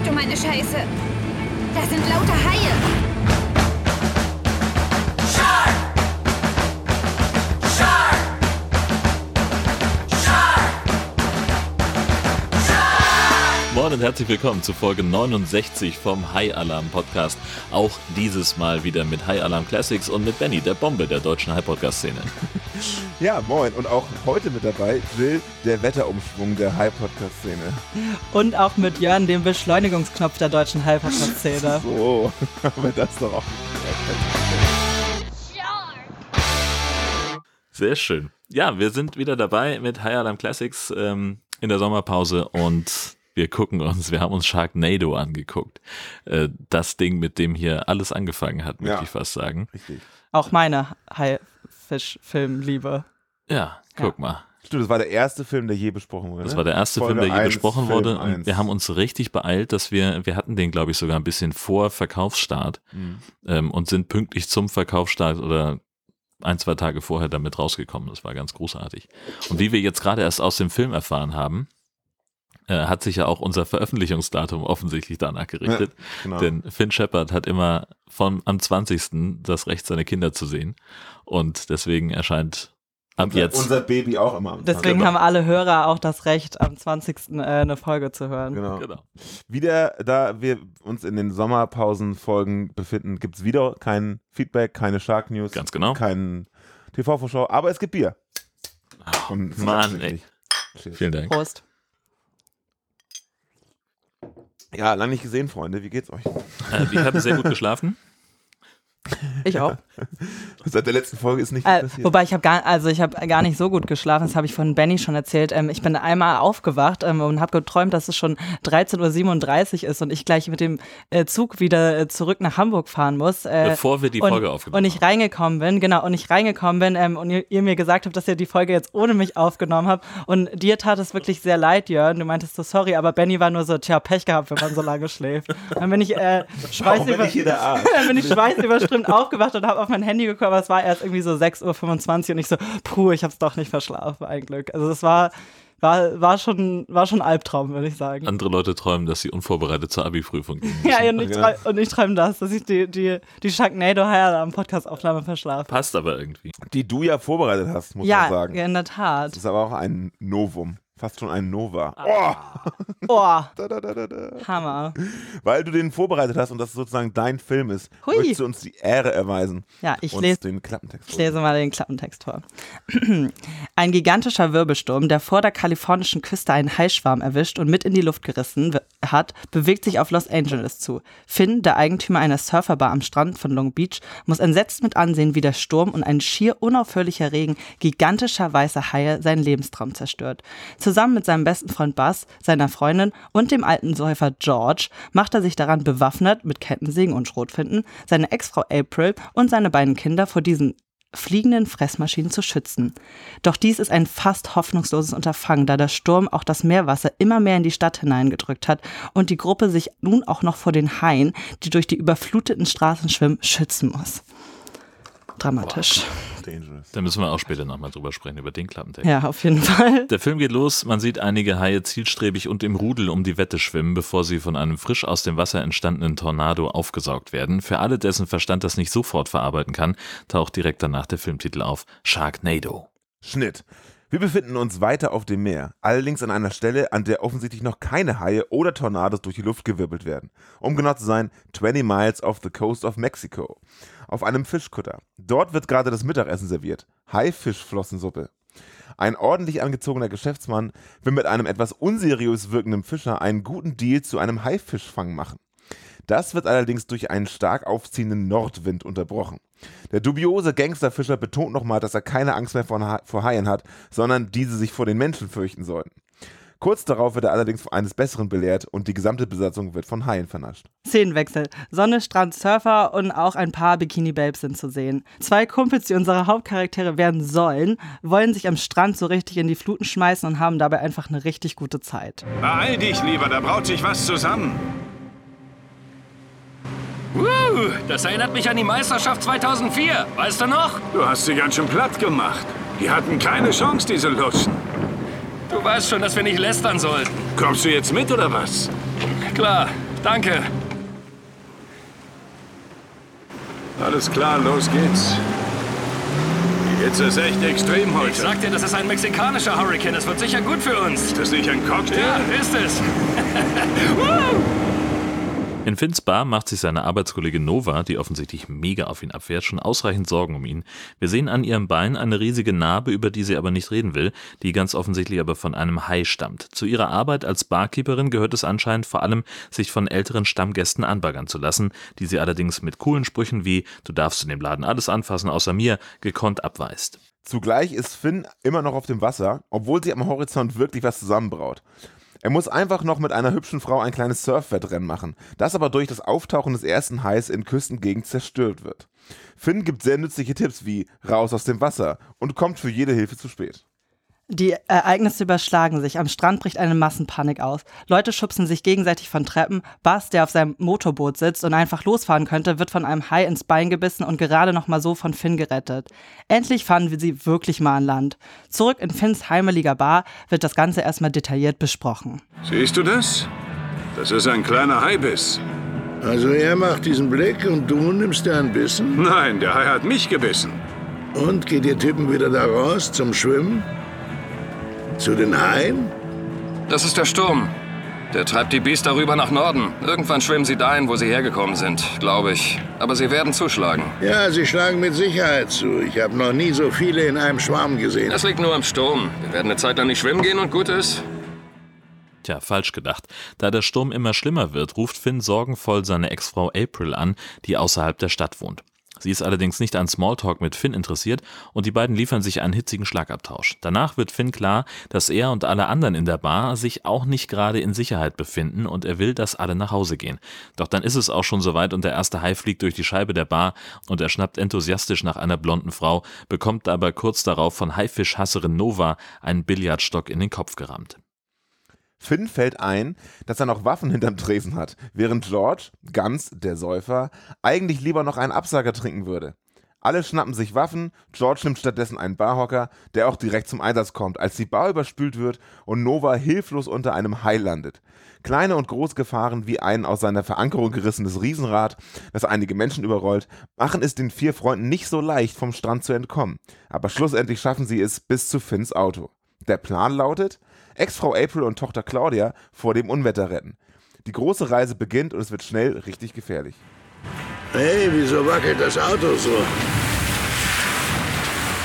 Ach du meine Scheiße. Da sind lauter Haie. Moin und herzlich willkommen zu Folge 69 vom High Alarm Podcast. Auch dieses Mal wieder mit High Alarm Classics und mit Benny, der Bombe der deutschen High Podcast Szene. Ja, moin. Und auch heute mit dabei Jill, der Wetterumschwung der High Podcast Szene. Und auch mit Jörn, dem Beschleunigungsknopf der deutschen High Podcast Szene. So, haben wir das doch auch. Sehr schön. Ja, wir sind wieder dabei mit High Alarm Classics ähm, in der Sommerpause und wir gucken uns, wir haben uns Sharknado angeguckt. Äh, das Ding, mit dem hier alles angefangen hat, möchte Ja. ich fast sagen. Richtig. Auch meine Haifisch-Filmliebe. Ja, guck mal. Stimmt, das war der erste Film, der je besprochen wurde. Das ne? war der erste Folge Film, der je besprochen Film wurde. Und wir haben uns richtig beeilt, dass wir, wir hatten den, glaube ich, sogar ein bisschen vor Verkaufsstart Mhm. ähm, und sind pünktlich zum Verkaufsstart oder ein, zwei Tage vorher damit rausgekommen. Das war ganz großartig. Und wie wir jetzt gerade erst aus dem Film erfahren haben, äh, hat sich ja auch unser Veröffentlichungsdatum offensichtlich danach gerichtet. Genau. Denn Finn Shepard hat immer von am 20. das Recht, seine Kinder zu sehen. Und deswegen erscheint ab unser, jetzt. unser Baby auch immer am Deswegen Tag. haben alle Hörer auch das Recht, am 20. Äh, eine Folge zu hören. Genau. genau. Wieder, da wir uns in den Sommerpausenfolgen befinden, gibt es wieder kein Feedback, keine Shark News, Ganz genau. kein TV-Vorschau, aber es gibt Bier. Und Mann, ey. Cheers. Vielen Dank. Prost. Ja, lange nicht gesehen, Freunde. Wie geht's euch? Äh, ich habe sehr gut geschlafen. Ich auch. Seit der letzten Folge ist nicht Äh, passiert. wobei ich habe gar, also ich habe gar nicht so gut geschlafen. Das habe ich von Benny schon erzählt. Ähm, ich bin einmal aufgewacht ähm, und habe geträumt, dass es schon 13:37 Uhr ist und ich gleich mit dem äh, Zug wieder äh, zurück nach Hamburg fahren muss. Äh, Bevor wir die und, Folge aufgenommen und ich reingekommen bin, genau, und ich reingekommen bin ähm, und ihr, ihr mir gesagt habt, dass ihr die Folge jetzt ohne mich aufgenommen habt. Und dir tat es wirklich sehr leid, Jörn. Du meintest so, sorry, aber Benny war nur so, tja, Pech gehabt, wenn man so lange schläft. Dann bin ich äh, Warum bin schweißüber ich hier der Arsch? dann bin ich schweißüberströmt aufgewacht und habe auf mein Handy geguckt, aber es war erst irgendwie so 6.25 Uhr und ich so, puh, ich habe es doch nicht verschlafen, ein Glück. Also es war, war, war, schon, war schon ein Albtraum, würde ich sagen. Andere Leute träumen, dass sie unvorbereitet zur Abi-Prüfung gehen. Ja, und ich, Ja. träum, und ich träume das, dass ich die, die, die Sharknado am Podcast-Aufnahme verschlafe. Passt aber irgendwie. Die du ja vorbereitet hast, muss man Ja, sagen. in der Tat. Das ist aber auch ein Novum. Fast schon ein Nova. Oh, Da, da, da, da, da. Hammer. Weil du den vorbereitet hast und das sozusagen dein Film ist, Hui. möchtest du uns die Ehre erweisen, Ja, ich lese den Klappentext Ich lese mal den Klappentext vor. Ein gigantischer Wirbelsturm, der vor der kalifornischen Küste einen Haischwarm erwischt und mit in die Luft gerissen w- hat, bewegt sich auf Los Angeles zu. Finn, der Eigentümer einer Surferbar am Strand von Long Beach, muss entsetzt mit ansehen, wie der Sturm und ein schier unaufhörlicher Regen gigantischer weißer Haie seinen Lebenstraum zerstört. Zusammen mit seinem besten Freund Buzz, seiner Freundin und dem alten Säufer George macht er sich daran bewaffnet mit Kettensägen und Schrotflinten, seine Ex-Frau April und seine beiden Kinder vor diesen fliegenden Fressmaschinen zu schützen. Doch dies ist ein fast hoffnungsloses Unterfangen, da der Sturm auch das Meerwasser immer mehr in die Stadt hineingedrückt hat und die Gruppe sich nun auch noch vor den Haien, die durch die überfluteten Straßen schwimmen, schützen muss. Dramatisch. Dangerous. Da müssen wir auch später nochmal drüber sprechen, über den Klappentext. Ja, auf jeden Fall. Der Film geht los, man sieht einige Haie zielstrebig und im Rudel um die Wette schwimmen, bevor sie von einem frisch aus dem Wasser entstandenen Tornado aufgesaugt werden. Für alle, dessen Verstand das nicht sofort verarbeiten kann, taucht direkt danach der Filmtitel auf Sharknado. Schnitt. Wir befinden uns weiter auf dem Meer, allerdings an einer Stelle, an der offensichtlich noch keine Haie oder Tornados durch die Luft gewirbelt werden. Um genau zu sein, 20 miles off the coast of Mexico. Auf einem Fischkutter. Dort wird gerade das Mittagessen serviert. Haifischflossensuppe. Ein ordentlich angezogener Geschäftsmann will mit einem etwas unseriös wirkenden Fischer einen guten Deal zu einem Haifischfang machen. Das wird allerdings durch einen stark aufziehenden Nordwind unterbrochen. Der dubiose Gangsterfischer betont nochmal, dass er keine Angst mehr vor, Ha- vor Haien hat, sondern diese sich vor den Menschen fürchten sollten. Kurz darauf wird er allerdings eines Besseren belehrt und die gesamte Besatzung wird von Haien vernascht. Szenenwechsel. Sonne, Strand, Surfer und auch ein paar Bikini-Babes sind zu sehen. Zwei Kumpels, die unsere Hauptcharaktere werden sollen, wollen sich am Strand so richtig in die Fluten schmeißen und haben dabei einfach eine richtig gute Zeit. Beeil dich lieber, da braut sich was zusammen. Uh, das erinnert mich an die Meisterschaft 2004. Weißt du noch? Du hast sie ganz schön platt gemacht. Die hatten keine Chance, diese Lutschen. Du weißt schon, dass wir nicht lästern sollten. Kommst du jetzt mit oder was? Klar, Danke. Alles klar, los geht's. Die Hitze ist echt extrem Ich heute. sag dir, das ist ein mexikanischer Hurricane. Das wird sicher gut für uns. Ist das nicht ein Cocktail? Ja, ist es. In Finns Bar macht sich seine Arbeitskollegin Nova, die offensichtlich mega auf ihn abfährt, schon ausreichend Sorgen um ihn. Wir sehen an ihrem Bein eine riesige Narbe, über die sie aber nicht reden will, die ganz offensichtlich aber von einem Hai stammt. Zu ihrer Arbeit als Barkeeperin gehört es anscheinend vor allem, sich von älteren Stammgästen anbaggern zu lassen, die sie allerdings mit coolen Sprüchen wie Du darfst in dem Laden alles anfassen außer mir gekonnt abweist. Zugleich ist Finn immer noch auf dem Wasser, obwohl sie am Horizont wirklich was zusammenbraut. Er muss einfach noch mit einer hübschen Frau ein kleines Surfwettrennen machen, das aber durch das Auftauchen des ersten Hais in Küstengegend zerstört wird. Finn gibt sehr nützliche Tipps wie raus aus dem Wasser und kommt für jede Hilfe zu spät. Die Ereignisse überschlagen sich. Am Strand bricht eine Massenpanik aus. Leute schubsen sich gegenseitig von Treppen. Bas, der auf seinem Motorboot sitzt und einfach losfahren könnte, wird von einem Hai ins Bein gebissen und gerade noch mal so von Finn gerettet. Endlich fahren wir sie wirklich mal an Land. Zurück in Finns heimeliger Bar wird das Ganze erstmal detailliert besprochen. Siehst du das? Das ist ein kleiner Haibiss. Also er macht diesen Blick und du nimmst dir einen Bissen? Nein, der Hai hat mich gebissen. Und geht ihr Typen wieder da raus zum Schwimmen? Zu den Haien? Das ist der Sturm. Der treibt die Biester rüber nach Norden. Irgendwann schwimmen sie dahin, wo sie hergekommen sind, glaube ich. Aber sie werden zuschlagen. Ja, sie schlagen mit Sicherheit zu. Ich habe noch nie so viele in einem Schwarm gesehen. Das liegt nur am Sturm. Wir werden eine Zeit lang nicht schwimmen gehen und gut ist. Tja, falsch gedacht. Da der Sturm immer schlimmer wird, ruft Finn sorgenvoll seine Ex-Frau April an, die außerhalb der Stadt wohnt. Sie ist allerdings nicht an Smalltalk mit Finn interessiert und die beiden liefern sich einen hitzigen Schlagabtausch. Danach wird Finn klar, dass er und alle anderen in der Bar sich auch nicht gerade in Sicherheit befinden und er will, dass alle nach Hause gehen. Doch dann ist es auch schon soweit und der erste Hai fliegt durch die Scheibe der Bar und er schnappt enthusiastisch nach einer blonden Frau, bekommt aber kurz darauf von Haifischhasserin Nova einen Billardstock in den Kopf gerammt. Finn fällt ein, dass er noch Waffen hinterm Tresen hat, während George, ganz der Säufer, eigentlich lieber noch einen Absager trinken würde. Alle schnappen sich Waffen, George nimmt stattdessen einen Barhocker, der auch direkt zum Einsatz kommt, als die Bar überspült wird und Nova hilflos unter einem Hai landet. Kleine und große Gefahren wie ein aus seiner Verankerung gerissenes Riesenrad, das einige Menschen überrollt, machen es den vier Freunden nicht so leicht, vom Strand zu entkommen. Aber schlussendlich schaffen sie es bis zu Finns Auto. Der Plan lautet, Ex-Frau April und Tochter Claudia vor dem Unwetter retten. Die große Reise beginnt und es wird schnell richtig gefährlich. Hey, wieso wackelt das Auto so?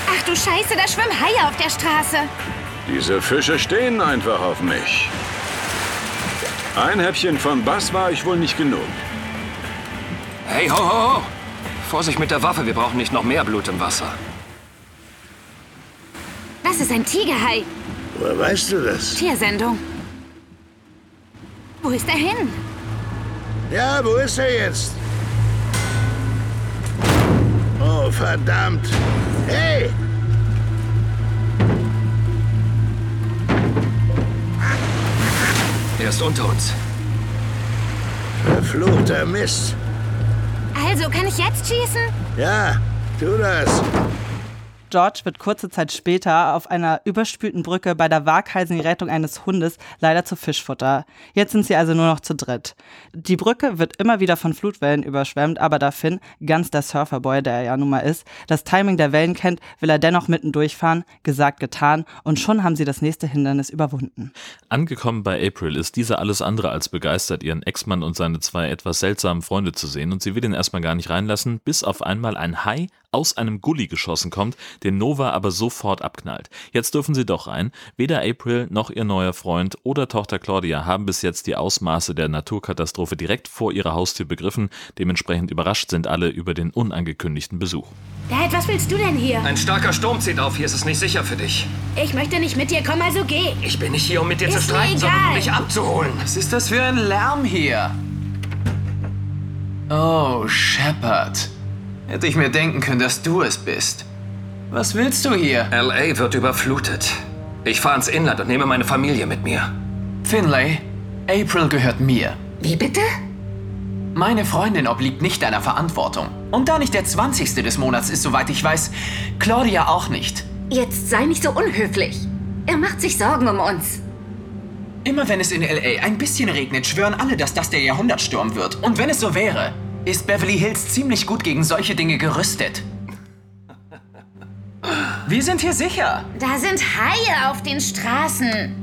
Ach du Scheiße, da schwimmen Haie auf der Straße. Diese Fische stehen einfach auf mich. Ein Häppchen von Bass war ich wohl nicht genug. Hey, ho, ho, ho! Vorsicht mit der Waffe, wir brauchen nicht noch mehr Blut im Wasser. Das ist ein Tigerhai. Woher weißt du das? Tiersendung. Wo ist er hin? Ja, wo ist er jetzt? Oh, verdammt. Hey! Er ist unter uns. Verfluchter Mist. Also, kann ich jetzt schießen? Ja, tu das. George wird kurze Zeit später auf einer überspülten Brücke bei der waghalsigen Rettung eines Hundes leider zu Fischfutter. Jetzt sind sie also nur noch zu dritt. Die Brücke wird immer wieder von Flutwellen überschwemmt, aber da Finn, ganz der Surferboy, der er ja nun mal ist, das Timing der Wellen kennt, will er dennoch mitten durchfahren. Gesagt, getan. Und schon haben sie das nächste Hindernis überwunden. Angekommen bei April ist diese alles andere als begeistert, ihren Ex-Mann und seine zwei etwas seltsamen Freunde zu sehen und sie will ihn erstmal gar nicht reinlassen, bis auf einmal ein Hai aus einem Gully geschossen kommt, den Nova aber sofort abknallt. Jetzt dürfen sie doch rein. Weder April noch ihr neuer Freund oder Tochter Claudia haben bis jetzt die Ausmaße der Naturkatastrophe direkt vor ihrer Haustür begriffen. Dementsprechend überrascht sind alle über den unangekündigten Besuch. Dad, was willst du denn hier? Ein starker Sturm zieht auf, hier ist es nicht sicher für dich. Ich möchte nicht mit dir, komm also geh. Ich bin nicht hier, um mit dir zu Ist mir streiten, sondern um dich abzuholen. Was ist das für ein Lärm hier? Oh, Shepard. Hätte ich mir denken können, dass du es bist. Was willst du hier? L.A. wird überflutet. Ich fahre ins Inland und nehme meine Familie mit mir. Finlay, April gehört mir. Wie bitte? Meine Freundin obliegt nicht deiner Verantwortung. Und da nicht der 20. des Monats ist, soweit ich weiß, Claudia auch nicht. Jetzt sei nicht so unhöflich. Er macht sich Sorgen um uns. Immer wenn es in LA ein bisschen regnet, schwören alle, dass das der Jahrhundertsturm wird. Und wenn es so wäre, ist Beverly Hills ziemlich gut gegen solche Dinge gerüstet. Wir sind hier sicher. Da sind Haie auf den Straßen.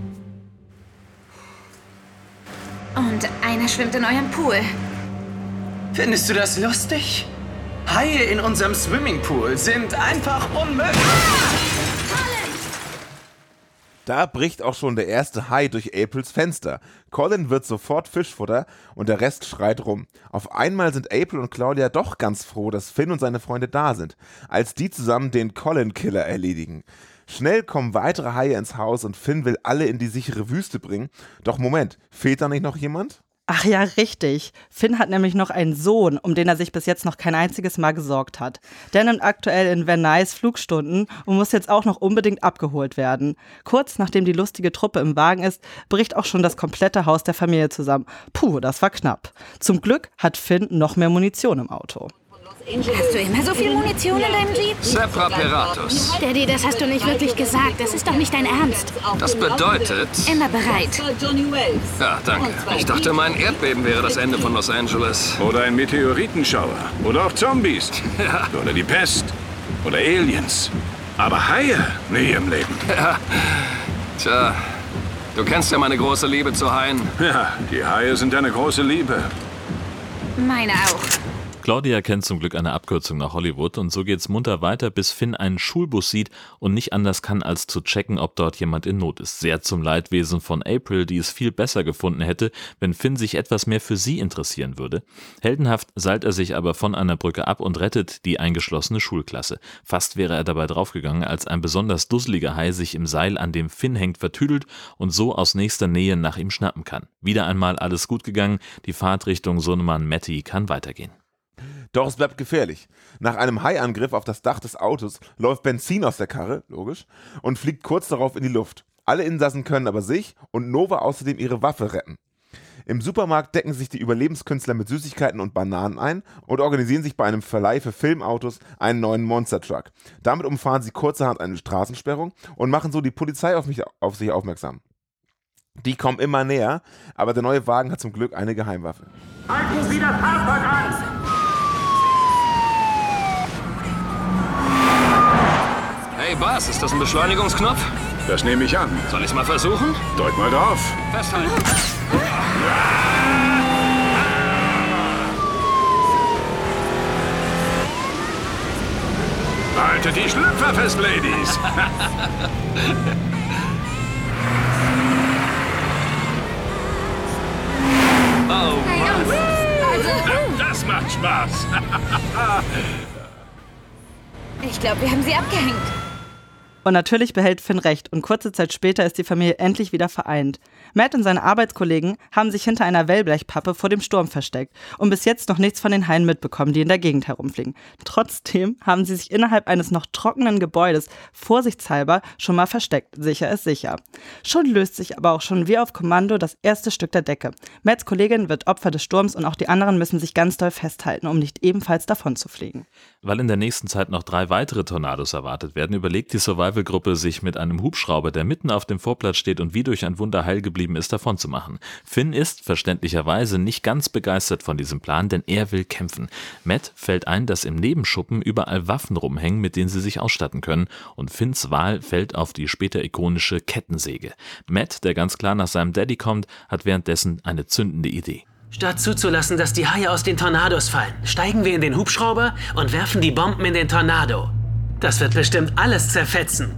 Und einer schwimmt in eurem Pool. Findest du das lustig? Haie in unserem Swimmingpool sind einfach unmöglich. Da bricht auch schon der erste Hai durch Aprils Fenster. Colin wird sofort Fischfutter und der Rest schreit rum. Auf einmal sind April und Claudia doch ganz froh, dass Finn und seine Freunde da sind, als die zusammen den Colin-Killer erledigen. Schnell kommen weitere Haie ins Haus und Finn will alle in die sichere Wüste bringen. Doch Moment, fehlt da nicht noch jemand? Ach ja, richtig. Finn hat nämlich noch einen Sohn, um den er sich bis jetzt noch kein einziges Mal gesorgt hat. Der nimmt aktuell in Van Nuys Flugstunden und muss jetzt auch noch unbedingt abgeholt werden. Kurz nachdem die lustige Truppe im Wagen ist, bricht auch schon das komplette Haus der Familie zusammen. Puh, das war knapp. Zum Glück hat Finn noch mehr Munition im Auto. Hast du immer so viel Munition in deinem Jeep? Sepra Peratus. Daddy, das hast du nicht wirklich gesagt. Das ist doch nicht dein Ernst. Das bedeutet... Immer bereit. Ja, danke. Ich dachte, mein Erdbeben wäre das Ende von Los Angeles. Oder ein Meteoritenschauer. Oder auch Zombies. Ja. Oder die Pest. Oder Aliens. Aber Haie? Nie im Leben. Tja, du kennst ja meine große Liebe zu Haien. Ja, die Haie sind eine große Liebe. Meine auch. Claudia kennt zum Glück eine Abkürzung nach Hollywood und so geht's munter weiter, bis Finn einen Schulbus sieht und nicht anders kann, als zu checken, ob dort jemand in Not ist. Sehr zum Leidwesen von April, die es viel besser gefunden hätte, wenn Finn sich etwas mehr für sie interessieren würde. Heldenhaft seilt er sich aber von einer Brücke ab und rettet die eingeschlossene Schulklasse. Fast wäre er dabei draufgegangen, als ein besonders dusseliger Hai sich im Seil, an dem Finn hängt, vertüdelt und so aus nächster Nähe nach ihm schnappen kann. Wieder einmal alles gut gegangen, die Fahrt Richtung Sohnemann Matty kann weitergehen. Doch es bleibt gefährlich. Nach einem Haiangriff auf das Dach des Autos läuft Benzin aus der Karre, logisch, und fliegt kurz darauf in die Luft. Alle Insassen können aber sich und Nova außerdem ihre Waffe retten. Im Supermarkt decken sich die Überlebenskünstler mit Süßigkeiten und Bananen ein und organisieren sich bei einem Verleih für Filmautos einen neuen Monster Truck. Damit umfahren sie kurzerhand eine Straßensperrung und machen so die Polizei auf, mich, auf sich aufmerksam. Die kommen immer näher, aber der neue Wagen hat zum Glück eine Geheimwaffe. Halten Sie das Fahrzeug an! Hey Bas, ist das ein Beschleunigungsknopf? Das nehme ich an. Soll ich's mal versuchen? Drück mal drauf. Festhalten. Haltet die Schlüpfer fest, Ladies. Oh, Jungs. Also, Das macht Spaß. ich glaube, wir haben sie abgehängt. Und natürlich behält Finn recht und kurze Zeit später ist die Familie endlich wieder vereint. Matt und seine Arbeitskollegen haben sich hinter einer Wellblechpappe vor dem Sturm versteckt und bis jetzt noch nichts von den Haien mitbekommen, die in der Gegend herumfliegen. Trotzdem haben sie sich innerhalb eines noch trockenen Gebäudes vorsichtshalber schon mal versteckt. Sicher ist sicher. Schon löst sich aber auch schon wie auf Kommando das erste Stück der Decke. Matts Kollegin wird Opfer des Sturms und auch die anderen müssen sich ganz doll festhalten, um nicht ebenfalls davon zu fliegen. Weil in der nächsten Zeit noch drei weitere Tornados erwartet werden, überlegt die Survival-Gruppe, sich mit einem Hubschrauber, der mitten auf dem Vorplatz steht und wie durch ein Wunder heil geblieben ist, davon zu machen. Finn ist verständlicherweise nicht ganz begeistert von diesem Plan, denn er will kämpfen. Matt fällt ein, dass im Nebenschuppen überall Waffen rumhängen, mit denen sie sich ausstatten können, und Finns Wahl fällt auf die später ikonische Kettensäge. Matt, der ganz klar nach seinem Daddy kommt, hat währenddessen eine zündende Idee. Statt zuzulassen, dass die Haie aus den Tornados fallen, steigen wir in den Hubschrauber und werfen die Bomben in den Tornado. Das wird bestimmt alles zerfetzen.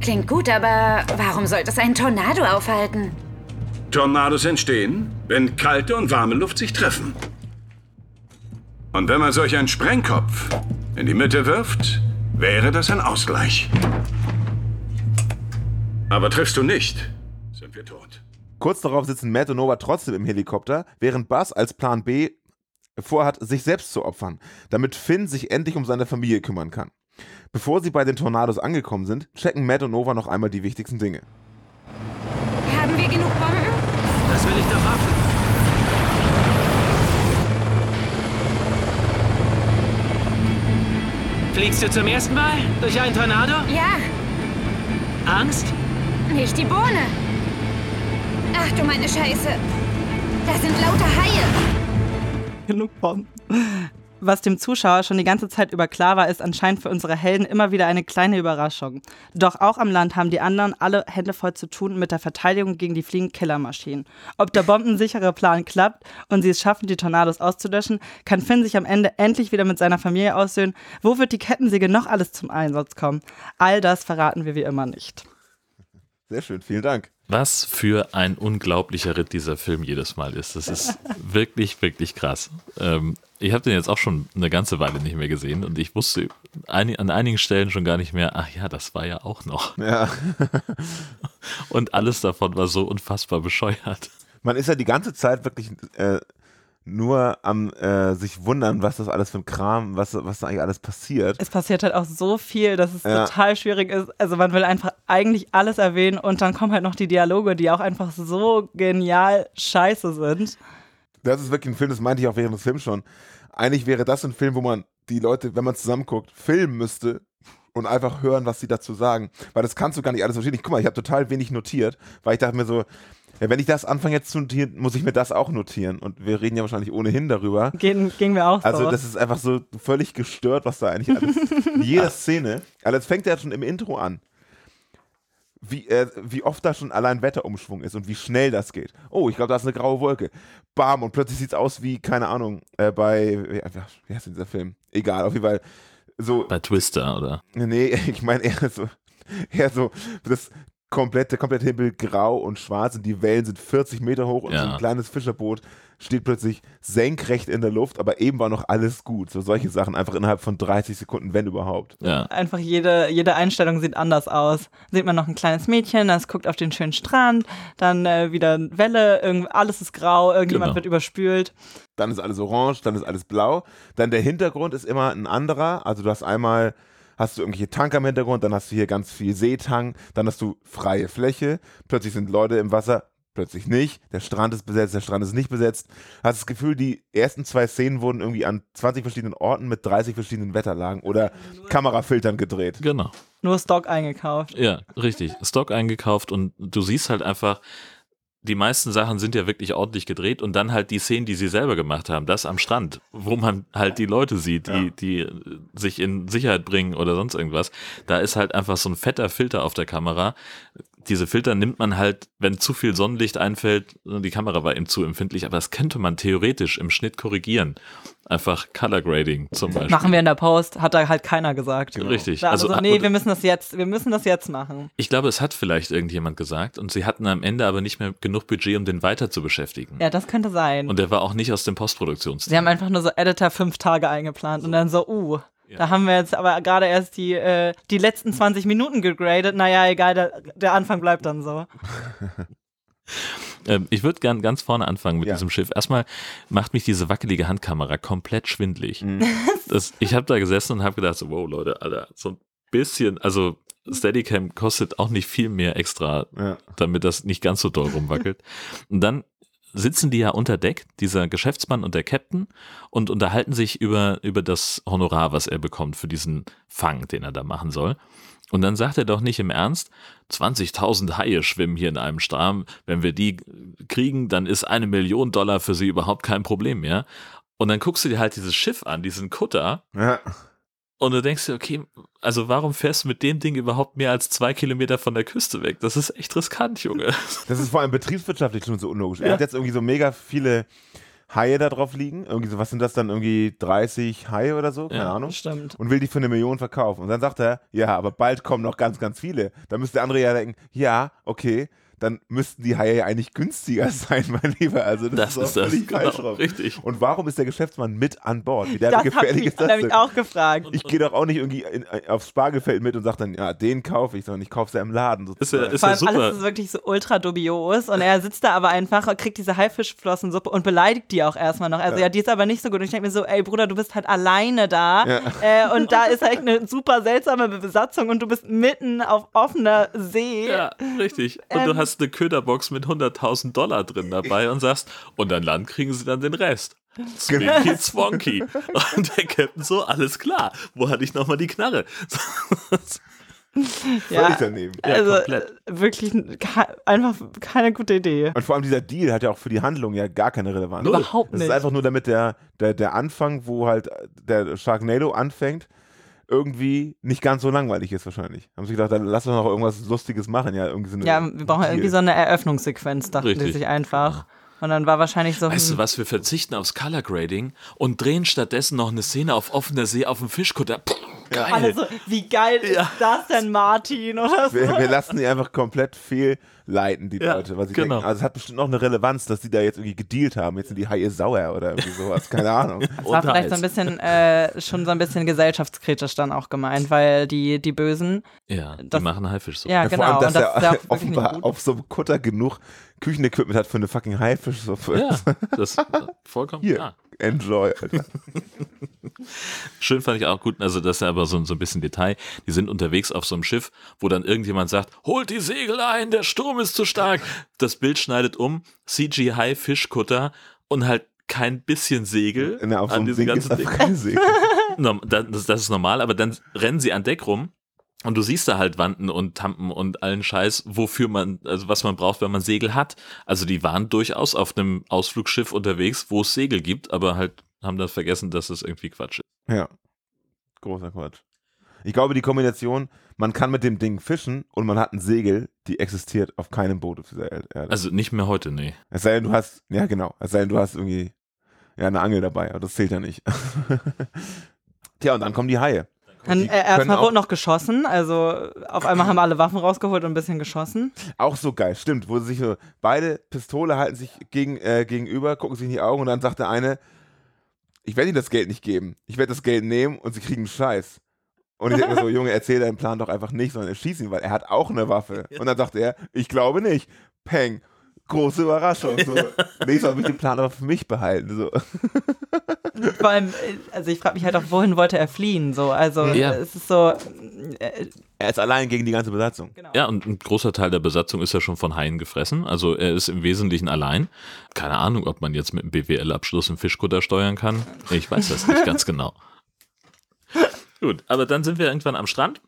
Klingt gut, aber warum sollte es einen Tornado aufhalten? Tornados entstehen, wenn kalte und warme Luft sich treffen. Und wenn man solch einen Sprengkopf in die Mitte wirft, wäre das ein Ausgleich. Aber triffst du nicht, sind wir tot. Kurz darauf sitzen Matt und Nova trotzdem im Helikopter, während Buzz als Plan B vorhat, sich selbst zu opfern, damit Finn sich endlich um seine Familie kümmern kann. Bevor sie bei den Tornados angekommen sind, checken Matt und Nova noch einmal die wichtigsten Dinge. Haben wir genug Bomben? Das will ich doch hoffen. Fliegst du zum ersten Mal durch einen Tornado? Ja. Angst? Nicht die Bohne. Ach du meine Scheiße. Da sind lauter Haie. Genug Bomben. Was dem Zuschauer schon die ganze Zeit über klar war, ist anscheinend für unsere Helden immer wieder eine kleine Überraschung. Doch auch am Land haben die anderen alle Hände voll zu tun mit der Verteidigung gegen die fliegenden Killermaschinen. Ob der bombensichere Plan klappt und sie es schaffen, die Tornados auszulöschen, kann Finn sich am Ende endlich wieder mit seiner Familie aussöhnen. Wo wird die Kettensäge noch alles zum Einsatz kommen? All das verraten wir wie immer nicht. Sehr schön, vielen Dank. Was für ein unglaublicher Ritt dieser Film jedes Mal ist. Das ist wirklich, wirklich krass. Ähm, ich habe den jetzt auch schon eine ganze Weile nicht mehr gesehen und ich wusste ein, an einigen Stellen schon gar nicht mehr, ach ja, das war ja auch noch. Ja. und alles davon war so unfassbar bescheuert. Man ist ja die ganze Zeit wirklich äh, nur am äh, sich wundern, was das alles für ein Kram, was, was da eigentlich alles passiert. Es passiert halt auch so viel, dass es ja. total schwierig ist. Also man will einfach eigentlich alles erwähnen und dann kommen halt noch die Dialoge, die auch einfach so genial scheiße sind. Das ist wirklich ein Film, das meinte ich auch während des Films schon. Eigentlich wäre das ein Film, wo man die Leute, wenn man zusammen guckt, filmen müsste und einfach hören, was sie dazu sagen. Weil das kannst du gar nicht alles verstehen. Ich, guck mal, ich habe total wenig notiert, weil ich dachte mir so, ja, wenn ich das anfange jetzt zu notieren, muss ich mir das auch notieren. Und wir reden ja wahrscheinlich ohnehin darüber. Ging, ging mir auch so. Also das ist einfach so völlig gestört, was da eigentlich alles In jeder Szene. Also es fängt ja schon im Intro an. Wie, äh, wie oft da schon allein Wetterumschwung ist und wie schnell das geht. Oh, ich glaube, da ist eine graue Wolke. Bam, und plötzlich sieht es aus wie, keine Ahnung, äh, bei, wie, wie heißt denn dieser Film? Egal, auf jeden Fall. So, bei Twister, oder? Nee, ich meine eher so, eher so, das, komplett, der komplette Himmel grau und schwarz und die Wellen sind 40 Meter hoch und ja. so ein kleines Fischerboot steht plötzlich senkrecht in der Luft, aber eben war noch alles gut. So solche Sachen einfach innerhalb von 30 Sekunden, wenn überhaupt. Ja. Einfach jede, jede Einstellung sieht anders aus. Sieht man noch ein kleines Mädchen, das guckt auf den schönen Strand, dann äh, wieder Welle, alles ist grau, irgendjemand genau. wird überspült. Dann ist alles orange, dann ist alles blau. Dann der Hintergrund ist immer ein anderer. Also du hast einmal hast du irgendwelche Tanker im Hintergrund, dann hast du hier ganz viel Seetang, dann hast du freie Fläche, plötzlich sind Leute im Wasser, plötzlich nicht, der Strand ist besetzt, der Strand ist nicht besetzt. Hast das Gefühl, die ersten zwei Szenen wurden irgendwie an 20 verschiedenen Orten mit 30 verschiedenen Wetterlagen oder Kamerafiltern gedreht. Genau. Nur Stock eingekauft. Ja, richtig. Stock eingekauft und du siehst halt einfach, die meisten Sachen sind ja wirklich ordentlich gedreht und dann halt die Szenen, die sie selber gemacht haben, das am Strand, wo man halt die Leute sieht, die, die sich in Sicherheit bringen oder sonst irgendwas. Da ist halt einfach so ein fetter Filter auf der Kamera. Diese Filter nimmt man halt, wenn zu viel Sonnenlicht einfällt, die Kamera war eben zu empfindlich, aber das könnte man theoretisch im Schnitt korrigieren. Einfach Color Grading zum Beispiel. Machen wir in der Post, hat da halt keiner gesagt. Genau. Richtig. Also, also nee, wir müssen das jetzt, wir müssen das jetzt machen. Ich glaube, es hat vielleicht irgendjemand gesagt und sie hatten am Ende aber nicht mehr genug Budget, um den weiter zu beschäftigen. Ja, das könnte sein. Und der war auch nicht aus dem Postproduktionsteam. Sie haben einfach nur so Editor fünf Tage eingeplant so. und dann so, uh, ja. Da haben wir jetzt aber gerade erst die, äh, die letzten 20 Minuten gegradet. Naja, egal, der, der Anfang bleibt dann so. Ähm, ich würde gern ganz vorne anfangen mit ja. diesem Schiff. Erstmal macht mich diese wackelige Handkamera komplett schwindlig. Mhm. Das, ich habe da gesessen und habe gedacht, so, wow, Leute, Alter, so ein bisschen, also Steadicam kostet auch nicht viel mehr extra, ja. damit das nicht ganz so doll rumwackelt. Und dann sitzen die ja unter Deck, dieser Geschäftsmann und der Captain, und unterhalten sich über, über das Honorar, was er bekommt für diesen Fang, den er da machen soll. Und dann sagt er doch nicht im Ernst, 20.000 Haie schwimmen hier in einem Stram. Wenn wir die kriegen, dann ist eine Million Dollar für sie überhaupt kein Problem mehr. Und dann guckst du dir halt dieses Schiff an, diesen Kutter. Ja. Und du denkst dir, okay, also warum fährst du mit dem Ding überhaupt mehr als zwei Kilometer von der Küste weg? Das ist echt riskant, Junge. Das ist vor allem betriebswirtschaftlich schon so unlogisch. Ja. Er hat jetzt irgendwie so mega viele Haie da drauf liegen. Irgendwie so, was sind das dann? Irgendwie 30 Haie oder so? Keine ja, Ahnung. Stimmt. Und will die für eine Million verkaufen. Und dann sagt er, ja, aber bald kommen noch ganz, ganz viele. Da müsste der andere ja denken, ja, okay dann müssten die Haie ja eigentlich günstiger sein, mein Lieber. Also das, das ist, ist völlig das, falsch genau, Richtig. Und warum ist der Geschäftsmann mit an Bord? Wie der das gefährlich ist das denn? auch gefragt. Ich gehe doch auch nicht irgendwie in, aufs Spargelfeld mit und sage dann, ja, den kaufe ich, sondern ich kaufe es ja im Laden. Sozusagen. Ist ja, ist Vor allem super. alles ist wirklich so ultra dubios und er sitzt da aber einfach und kriegt diese Haifischflossensuppe und beleidigt die auch erstmal noch. Also ja. ja, die ist aber nicht so gut. Und ich denke mir so, ey Bruder, du bist halt alleine da ja. äh, und da ist halt eine super seltsame Besatzung und du bist mitten auf offener See. Ja, richtig. Und ähm, du hast eine Köderbox mit 100.000 Dollar drin dabei und sagst, und an Land kriegen sie dann den Rest. Swinky Zwonky. Und der Captain so, alles klar. Wo hatte ich nochmal die Knarre? Völlig daneben. Also äh, wirklich einfach keine gute Idee. Und vor allem dieser Deal hat ja auch für die Handlung ja gar keine Relevanz. Überhaupt Das nicht. ist einfach nur damit der, der, der Anfang, wo halt der Sharknado anfängt, irgendwie nicht ganz so langweilig ist wahrscheinlich. Haben sie gedacht, dann lass uns noch irgendwas Lustiges machen. Ja, irgendwie so eine Ja, wir brauchen irgendwie so eine Eröffnungssequenz, dachten Richtig. die sich einfach. Und dann war wahrscheinlich so. Weißt du was, wir verzichten aufs Color Grading und drehen stattdessen noch eine Szene auf offener See auf dem Fischkutter. Puh, geil. alle so, wie geil ist das denn, Martin? Oder so? wir, wir lassen die einfach komplett fehlleiten, die Ja, Leute. Weil sie genau. denken, also es hat bestimmt noch eine Relevanz, dass die da jetzt irgendwie gedealt haben. Jetzt sind die Haie sauer oder irgendwie sowas. Keine Ahnung. Das war vielleicht so ein bisschen, äh, schon so ein bisschen gesellschaftskritisch dann auch gemeint, weil die, die Bösen. Ja, die Das- machen Haifisch so. Ja, Ja, genau. Vor allem, dass und das ja er offenbar auf so einem Kutter genug Küchenequipment hat für eine fucking Haifischsuppe. Ja, das ist vollkommen Hier, klar. enjoy. Alter. Schön fand ich auch gut, also das ist ja aber so, so ein bisschen Detail. Die sind unterwegs auf so einem Schiff, wo dann irgendjemand sagt, holt die Segel ein, der Sturm ist zu stark. Das Bild schneidet um, CGI Fischkutter und halt kein bisschen Segel Na, auf so an einem diesem ganzen Ding. Segel. Das, das ist normal, aber dann rennen sie an Deck rum und du siehst da halt Wanden und Tampen und allen Scheiß, wofür man, also was man braucht, wenn man Segel hat. Also die waren durchaus auf einem Ausflugsschiff unterwegs, wo es Segel gibt, aber halt haben dann vergessen, dass es irgendwie Quatsch ist. Ja. Großer Quatsch. Ich glaube, die Kombination, man kann mit dem Ding fischen und man hat ein Segel, die existiert auf keinem Boot auf dieser Erde. Also nicht mehr heute, nee. es sei denn, du hast, ja genau, es sei denn, du hast irgendwie ja, eine Angel dabei, aber das zählt ja nicht. Tja, und dann kommen die Haie. Dann, Die äh, erstmal auch- wurde noch geschossen, also auf einmal haben alle Waffen rausgeholt und ein bisschen geschossen. Auch so geil, stimmt, wo sie sich so, beide Pistole halten sich gegen, äh, gegenüber, gucken sich in die Augen und dann sagt der eine, ich werde Ihnen das Geld nicht geben, ich werde das Geld nehmen und sie kriegen einen Scheiß. Und ich denke mir so, Junge, erzähl deinen Plan doch einfach nicht, sondern erschieß ihn, weil er hat auch eine Waffe. Und dann sagt er, ich glaube nicht. Peng. Große Überraschung. So. Nächstes Mal will ich den Plan aber für mich behalten. So. Vor allem, äh, also ich frage mich halt auch, wohin wollte er fliehen? So, also Ja. es ist so, äh, Er ist allein gegen die ganze Besatzung. Ja, und ein großer Teil der Besatzung ist ja schon von Haien gefressen. Also er ist im Wesentlichen allein. Keine Ahnung, ob man jetzt mit einem BWL-Abschluss einen Fischkutter steuern kann. Ich weiß das nicht ganz genau. Gut, aber dann sind wir irgendwann am Strand.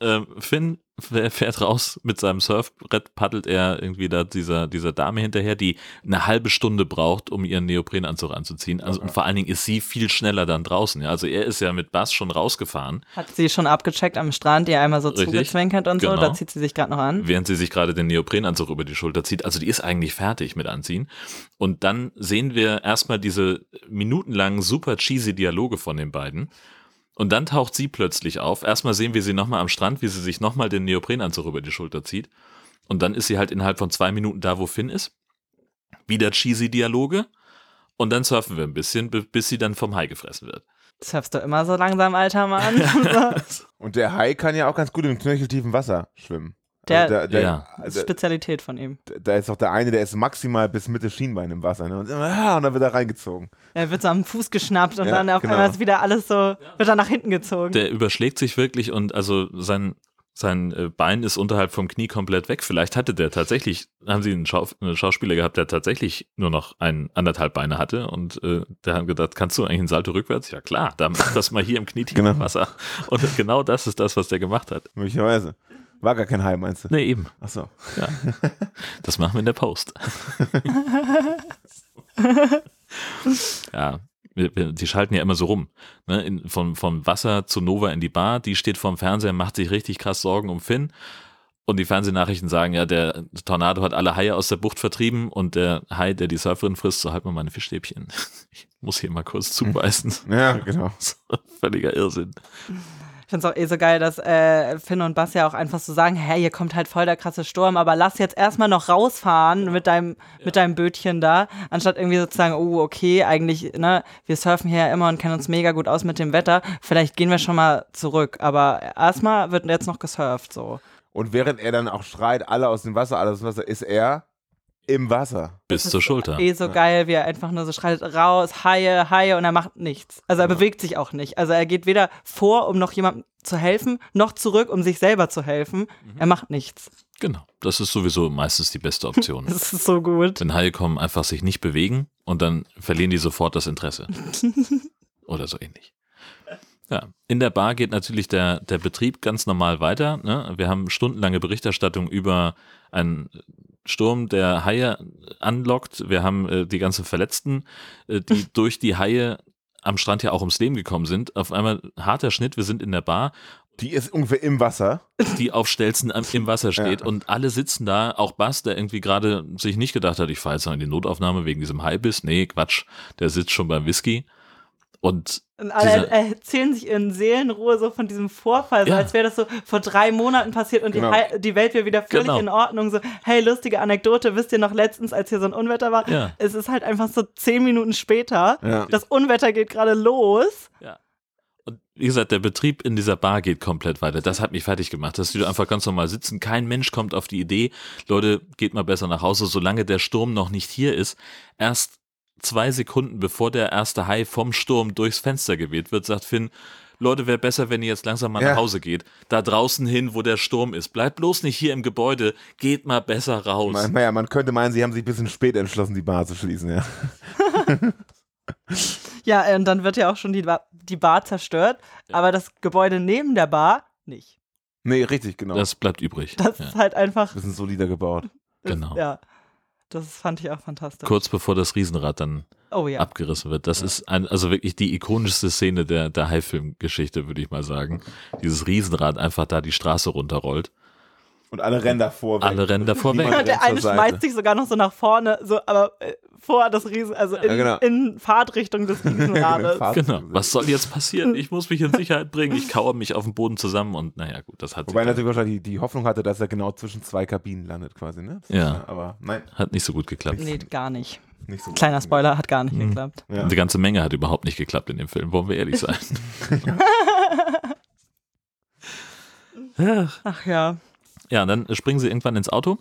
Ähm, Finn fährt raus mit seinem Surfbrett, paddelt er irgendwie da dieser, dieser Dame hinterher, die eine halbe Stunde braucht, um ihren Neoprenanzug anzuziehen. Also, und vor allen Dingen ist sie viel schneller dann draußen. Ja? Also er ist ja mit Bass schon rausgefahren. hat sie schon abgecheckt am Strand, ihr einmal so Richtig, zugezwinkert und so, genau. da zieht sie sich gerade noch an. während sie sich gerade den Neoprenanzug über die Schulter zieht. Also die ist eigentlich fertig mit Anziehen. Und dann sehen wir erstmal diese minutenlangen, super cheesy Dialoge von den beiden. Und dann taucht sie plötzlich auf. Erstmal sehen wir sie nochmal am Strand, wie sie sich nochmal den Neoprenanzug über die Schulter zieht. Und dann ist sie halt innerhalb von zwei Minuten da, wo Finn ist. Wieder cheesy Dialoge. Und dann surfen wir ein bisschen, bi- bis sie dann vom Hai gefressen wird. Surfst du immer so langsam, alter Mann? Und der Hai kann ja auch ganz gut im knöcheltiefen Wasser schwimmen. Der- Also der, der, Ja. Das ist der, Spezialität von ihm. da ist doch der eine, der ist maximal bis Mitte Schienbein im Wasser. Ne? Und, ah, und dann wird er reingezogen. Er wird so am Fuß geschnappt und Ja, dann auf genau. einmal ist wieder alles so, wird er nach hinten gezogen. Der überschlägt sich wirklich und also sein, sein äh, Bein ist unterhalb vom Knie komplett weg. Vielleicht hatte der tatsächlich, haben sie einen, Schau einen Schauspieler gehabt, der tatsächlich nur noch ein anderthalb Beine hatte und äh, der haben gedacht, kannst du eigentlich einen Salto rückwärts? Ja klar, dann mach das mal hier im knietiefen Genau. Wasser. Und genau das ist das, was der gemacht hat. Möglicherweise. War gar kein Hai, meinst du? Nee, eben. Achso. Ja. Das machen wir in der Post. ja, die schalten ja immer so rum. Ne? In, von, vom Wasser zu Nova in die Bar, die steht vorm Fernseher, macht sich richtig krass Sorgen um Finn. Und die Fernsehnachrichten sagen, ja, der Tornado hat alle Haie aus der Bucht vertrieben und der Hai, der die Surferin frisst, so halt mal meine Fischstäbchen. Ich muss hier mal kurz zubeißen. Ja, genau. So, Völliger Irrsinn. Ich finde es auch eh so geil, dass äh, Finn und Bass ja auch einfach so sagen, hey, hier kommt halt voll der krasse Sturm, aber lass jetzt erstmal noch rausfahren mit deinem, mit deinem Bötchen da, anstatt irgendwie sozusagen, oh, okay, eigentlich, ne, wir surfen hier ja immer und kennen uns mega gut aus mit dem Wetter, vielleicht gehen wir schon mal zurück, aber erstmal wird jetzt noch gesurft, so. Und während er dann auch schreit, alle aus dem Wasser, alle aus dem Wasser, ist er im Wasser. Bis zur Schulter. Eh so geil, wie er einfach nur so schreit, raus, Haie, Haie und er macht nichts. Also er bewegt sich auch nicht. Also er geht weder vor, um noch jemandem zu helfen, noch zurück, um sich selber zu helfen. Er macht nichts. Genau. Das ist sowieso meistens die beste Option. Das ist so gut. Wenn Haie kommen, einfach sich nicht bewegen und dann verlieren die sofort das Interesse. Oder so ähnlich. Ja, in der Bar geht natürlich der, der Betrieb ganz normal weiter. Ne? Wir haben stundenlange Berichterstattung über einen Sturm, der Haie anlockt. Wir haben äh, die ganzen Verletzten, äh, die durch die Haie am Strand ja auch ums Leben gekommen sind. Auf einmal harter Schnitt, wir sind in der Bar. Die ist ungefähr im Wasser. Die auf Stelzen im Wasser steht Ja. und alle sitzen da, auch Bass, der irgendwie gerade sich nicht gedacht hat, ich fahre jetzt noch in die Notaufnahme wegen diesem Haibiss. Nee, Quatsch, der sitzt schon beim Whisky. Und Und alle erzählen sich in Seelenruhe so von diesem Vorfall, so Ja. als wäre das so vor drei Monaten passiert und Genau. die, die Welt wäre wieder völlig Genau. in Ordnung. So, hey, lustige Anekdote, wisst ihr noch letztens, als hier so ein Unwetter war? Ja. Es ist halt einfach so zehn Minuten später. Ja. Das Unwetter geht gerade los. Und wie gesagt, der Betrieb in dieser Bar geht komplett weiter. Das hat mich fertig gemacht, dass die da einfach ganz normal sitzen. Kein Mensch kommt auf die Idee, Leute, geht mal besser nach Hause, solange der Sturm noch nicht hier ist. Erst zwei Sekunden bevor der erste Hai vom Sturm durchs Fenster geweht wird, sagt Finn, Leute, wäre besser, wenn ihr jetzt langsam mal Ja. nach Hause geht. Da draußen hin, wo der Sturm ist. Bleibt bloß nicht hier im Gebäude. Geht mal besser raus. Man, naja, man könnte meinen, sie haben sich ein bisschen spät entschlossen, die Bar zu schließen, ja. Ja, und dann wird ja auch schon die, Ba- die Bar zerstört, aber das Gebäude neben der Bar nicht. Nee, richtig, genau. Das bleibt übrig. Das Ja. ist halt einfach. bisschen solider gebaut. Genau. Ja. Das fand ich auch fantastisch. Kurz bevor das Riesenrad dann Oh ja. abgerissen wird. Das ist ein, also wirklich die ikonischste Szene der, der Haifilm-Geschichte, würde ich mal sagen. Dieses Riesenrad einfach da die Straße runterrollt. Und alle rennen davor weg. Alle rennen davor weg. Und der eine schmeißt sich sogar noch so nach vorne, so, aber äh, vor das Riesen, also in, Ja, genau. in Fahrtrichtung des Riesenrades. Genau. Was soll jetzt passieren? Ich muss mich in Sicherheit bringen. Ich kauere mich auf den Boden zusammen und naja, gut, das hat, Wobei sich, natürlich wahrscheinlich die, die Hoffnung hatte, dass er genau zwischen zwei Kabinen landet, quasi, ne? Ja. Aber nein, hat nicht so gut geklappt. nee, gar nicht. nicht so. Kleiner Spoiler, hat gar nicht Mhm. geklappt. Ja. Die ganze Menge hat überhaupt nicht geklappt in dem Film, wollen wir ehrlich sein. Ach ja. Ja, dann springen sie irgendwann ins Auto,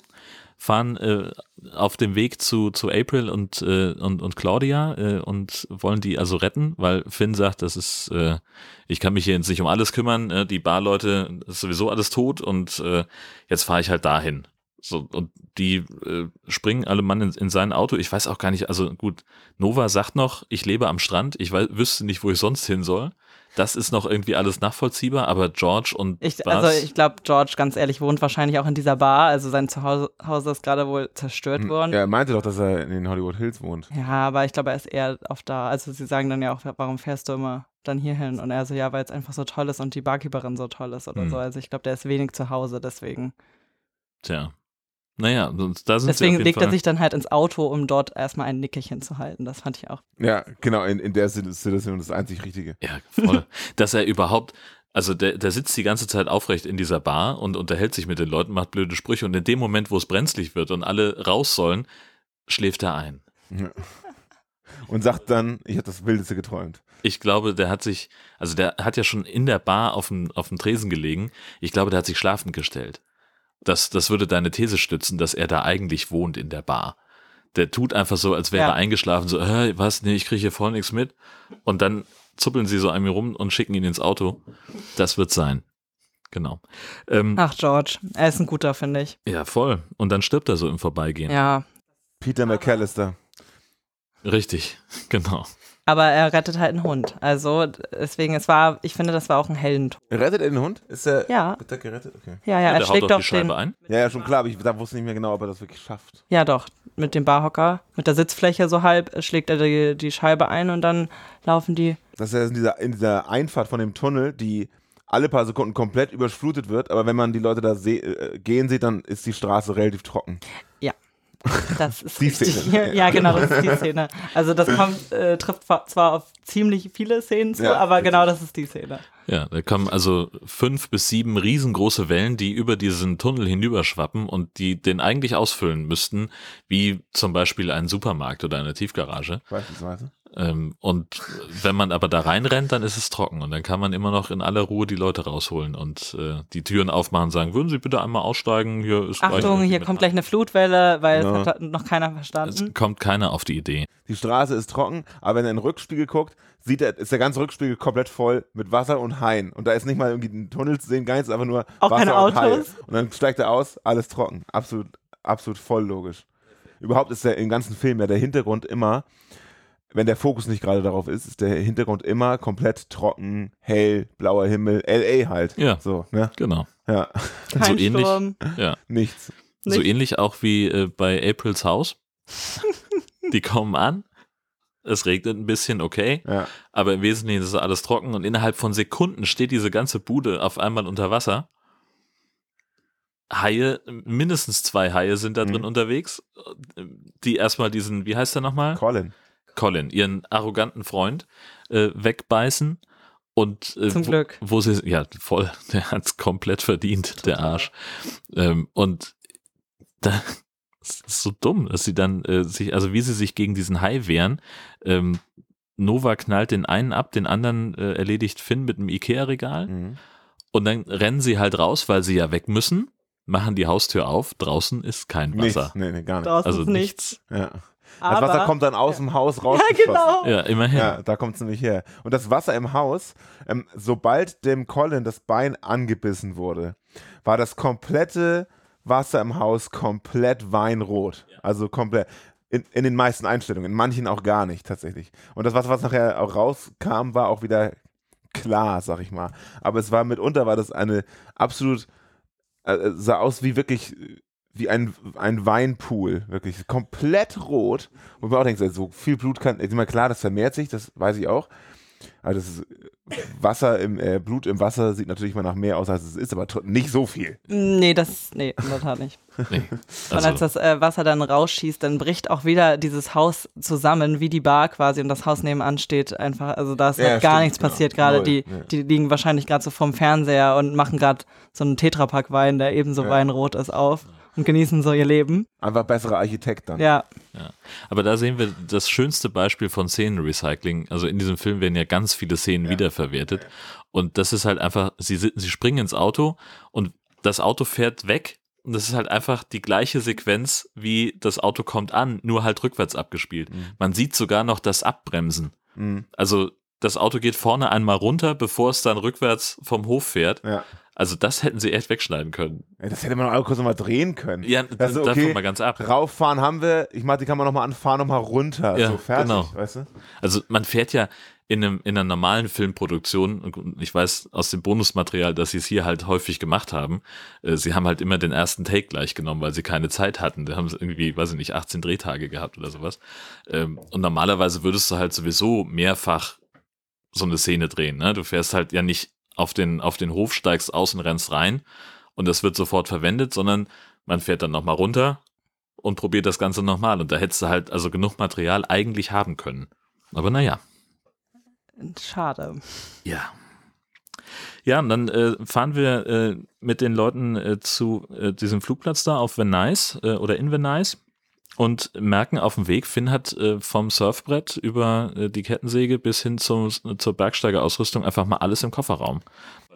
fahren äh, auf dem Weg zu, zu April und, äh, und, und Claudia äh, und wollen die also retten, weil Finn sagt, das ist, äh, ich kann mich hier jetzt nicht um alles kümmern, äh, die Barleute ist sowieso alles tot und äh, jetzt fahre ich halt dahin. So, und die äh, springen alle Mann in, in sein Auto. Ich weiß auch gar nicht, also gut, Nova sagt noch, ich lebe am Strand, ich weiß, wüsste nicht, wo ich sonst hin soll. Das ist noch irgendwie alles nachvollziehbar, aber George und Ich, Buzz- also ich glaube, George, ganz ehrlich, wohnt wahrscheinlich auch in dieser Bar. Also sein Zuhause Hause ist gerade wohl zerstört worden. Hm. Ja, er meinte doch, dass er in den Hollywood Hills wohnt. Ja, aber ich glaube, er ist eher auf da. Also sie sagen dann ja auch, warum fährst du immer dann hierhin? Und er so, ja, weil es einfach so toll ist und die Barkeeperin so toll ist oder Hm. so. Also ich glaube, der ist wenig zu Hause, deswegen. Tja. Naja, da sind Deswegen sie auf jeden legt Fall. er sich dann halt ins Auto, um dort erstmal ein Nickerchen zu halten. Das fand ich auch. Ja, genau, in, in der Situation das einzig Richtige. Ja, voll. Dass er überhaupt, also der, der sitzt die ganze Zeit aufrecht in dieser Bar und unterhält sich mit den Leuten, macht blöde Sprüche und in dem Moment, wo es brenzlig wird und alle raus sollen, schläft er ein. Und sagt dann, ich habe das Wildeste geträumt. Ich glaube, der hat sich, also der hat ja schon in der Bar auf dem, auf dem Tresen gelegen. Ich glaube, der hat sich schlafend gestellt. Das, das würde deine These stützen, dass er da eigentlich wohnt in der Bar. Der tut einfach so, als wäre Ja. er eingeschlafen, so, äh, was, nee, ich kriege hier voll nichts mit. Und dann zuppeln sie so an mir rum und schicken ihn ins Auto. Das wird sein. Genau. Ähm, Ach, George. Er ist ein guter, finde ich. ja, voll. Und dann stirbt er so im Vorbeigehen. Ja. Peter McAllister. Richtig, genau. Aber er rettet halt einen Hund. Also deswegen, es war, ich finde, das war auch ein Heldentod. Rettet er den Hund? Ist er, Ja. Wird er gerettet? Okay. Ja, ja, er der schlägt doch die Scheibe den. ein. Ja, ja, schon klar, aber ich da wusste nicht mehr genau, ob er das wirklich schafft. Ja, doch. Mit dem Barhocker, mit der Sitzfläche so halb, schlägt er die, die Scheibe ein und dann laufen die. Dass er in dieser, in dieser Einfahrt von dem Tunnel, die alle paar Sekunden komplett überflutet wird, aber wenn man die Leute da se äh, gehen sieht, dann ist die Straße relativ trocken. Das ist Die richtig. Szene. Ja, genau, das ist die Szene. Also das kommt, äh, trifft zwar auf ziemlich viele Szenen zu, Ja, aber richtig. genau das ist die Szene. Ja, da kommen also fünf bis sieben riesengroße Wellen, die über diesen Tunnel hinüberschwappen und die den eigentlich ausfüllen müssten, wie zum Beispiel ein Supermarkt oder eine Tiefgarage. Beispielsweise. Ähm, und wenn man aber da reinrennt, dann ist es trocken und dann kann man immer noch in aller Ruhe die Leute rausholen und äh, die Türen aufmachen und sagen, würden Sie bitte einmal aussteigen? Hier ist Achtung, hier kommt gleich eine Flutwelle, weil Ja. es hat noch keiner Es verstanden. kommt keiner auf die Idee. Die Straße ist trocken, aber wenn er in den Rückspiegel guckt, sieht er, ist der ganze Rückspiegel komplett voll mit Wasser und Haien. Und da ist nicht mal irgendwie ein Tunnel zu sehen, gar nichts, einfach nur Auch Wasser keine und Haie. Autos? Und dann steigt er aus, alles trocken. Absolut, absolut voll logisch. Überhaupt ist der im ganzen Film ja der Hintergrund immer wenn der Fokus nicht gerade darauf ist, ist der Hintergrund immer komplett trocken, hell, blauer Himmel, LA halt. Ja. So, ne? Genau. Ja. Kein so ähnlich, Sturm. ja. Nichts. So Nicht- ähnlich auch wie äh, bei Aprils Haus. Die kommen an, es regnet ein bisschen, okay, Ja. aber im Wesentlichen ist alles trocken und innerhalb von Sekunden steht diese ganze Bude auf einmal unter Wasser. Haie, mindestens zwei Haie sind da drin Mhm. unterwegs, die erstmal diesen, wie heißt der nochmal? Colin. Colin, ihren arroganten Freund, äh, wegbeißen. Und äh, Zum wo, Glück. wo sie, ja, voll, der hat's komplett verdient, der Arsch. Ähm, und da es ist so dumm, dass sie dann äh, sich, also wie sie sich gegen diesen Hai wehren, ähm, Nova knallt den einen ab, den anderen äh, erledigt Finn mit einem Ikea-Regal Mhm. und dann rennen sie halt raus, weil sie ja weg müssen, machen die Haustür auf, draußen ist kein Nichts. Wasser. Nee, nee, gar nicht. Draußen Also ist nichts. Ja. Aber, das Wasser kommt dann aus dem Haus raus. Ja, genau. Ja, immerhin. Ja, da kommt es nämlich her. Und das Wasser im Haus, ähm, sobald dem Colin das Bein angebissen wurde, war das komplette Wasser im Haus komplett weinrot. Also komplett. In, in den meisten Einstellungen, in manchen auch gar nicht tatsächlich. Und das Wasser, was nachher auch rauskam, war auch wieder klar, sag ich mal. Aber es war mitunter, war das eine absolut, äh, sah aus wie wirklich, äh, wie ein, ein Weinpool, wirklich komplett rot. Und man auch denkt, so viel Blut kann, ist immer klar, das vermehrt sich, das weiß ich auch. Aber das ist, Wasser im, äh, Blut im Wasser sieht natürlich mal nach mehr aus, als es ist, aber nicht so viel. Nee, das, nee, in der Tat nicht. Nee. Und Also, als das äh, Wasser dann rausschießt, dann bricht auch wieder dieses Haus zusammen, wie die Bar quasi und das Haus nebenan steht einfach. Also da ist Ja, halt gar stimmt, nichts genau. passiert gerade. Die, ja. die liegen wahrscheinlich gerade so vorm Fernseher und machen gerade so einen Tetrapack Wein, der ebenso Ja. weinrot ist, auf und genießen so ihr Leben. Einfach besserer Architekt dann. Ja, Aber da sehen wir das schönste Beispiel von Szenenrecycling. Also in diesem Film werden ja ganz viele Szenen wiederverwertet. Und das ist halt einfach, sie, sie springen ins Auto und das Auto fährt weg. Und das ist halt einfach die gleiche Sequenz, wie das Auto kommt an, nur halt rückwärts abgespielt. Man sieht sogar noch das Abbremsen. Mhm. Also das Auto geht vorne einmal runter, bevor es dann rückwärts vom Hof fährt. Ja. Also das hätten sie echt wegschneiden können. Das hätte man auch kurz nochmal drehen können. Ja, Das ist davon okay. mal ganz ab. Rauffahren haben wir, ich mach die Kamera nochmal an, fahr nochmal runter. Ja, so fertig, genau. weißt du? Also man fährt ja in, einem, in einer normalen Filmproduktion, und ich weiß aus dem Bonusmaterial, dass sie es hier halt häufig gemacht haben, äh, sie haben halt immer den ersten Take gleich genommen, weil sie keine Zeit hatten. Da haben sie irgendwie, weiß ich nicht, 18 Drehtage gehabt oder sowas. Ähm, und normalerweise würdest du halt sowieso mehrfach so eine Szene drehen. Ne? Du fährst halt ja nicht auf den, auf den Hof, steigst aus und rennst rein und das wird sofort verwendet, sondern man fährt dann nochmal runter und probiert das Ganze nochmal. Und da hättest du halt also genug Material eigentlich haben können. Aber naja. schade. Ja. Ja, und dann äh, fahren wir äh, mit den Leuten äh, zu äh, diesem Flugplatz da auf Venice äh, oder in Venice und merken auf dem Weg, Finn hat äh, vom Surfbrett über äh, die Kettensäge bis hin zum, zur Bergsteigerausrüstung einfach mal alles im Kofferraum.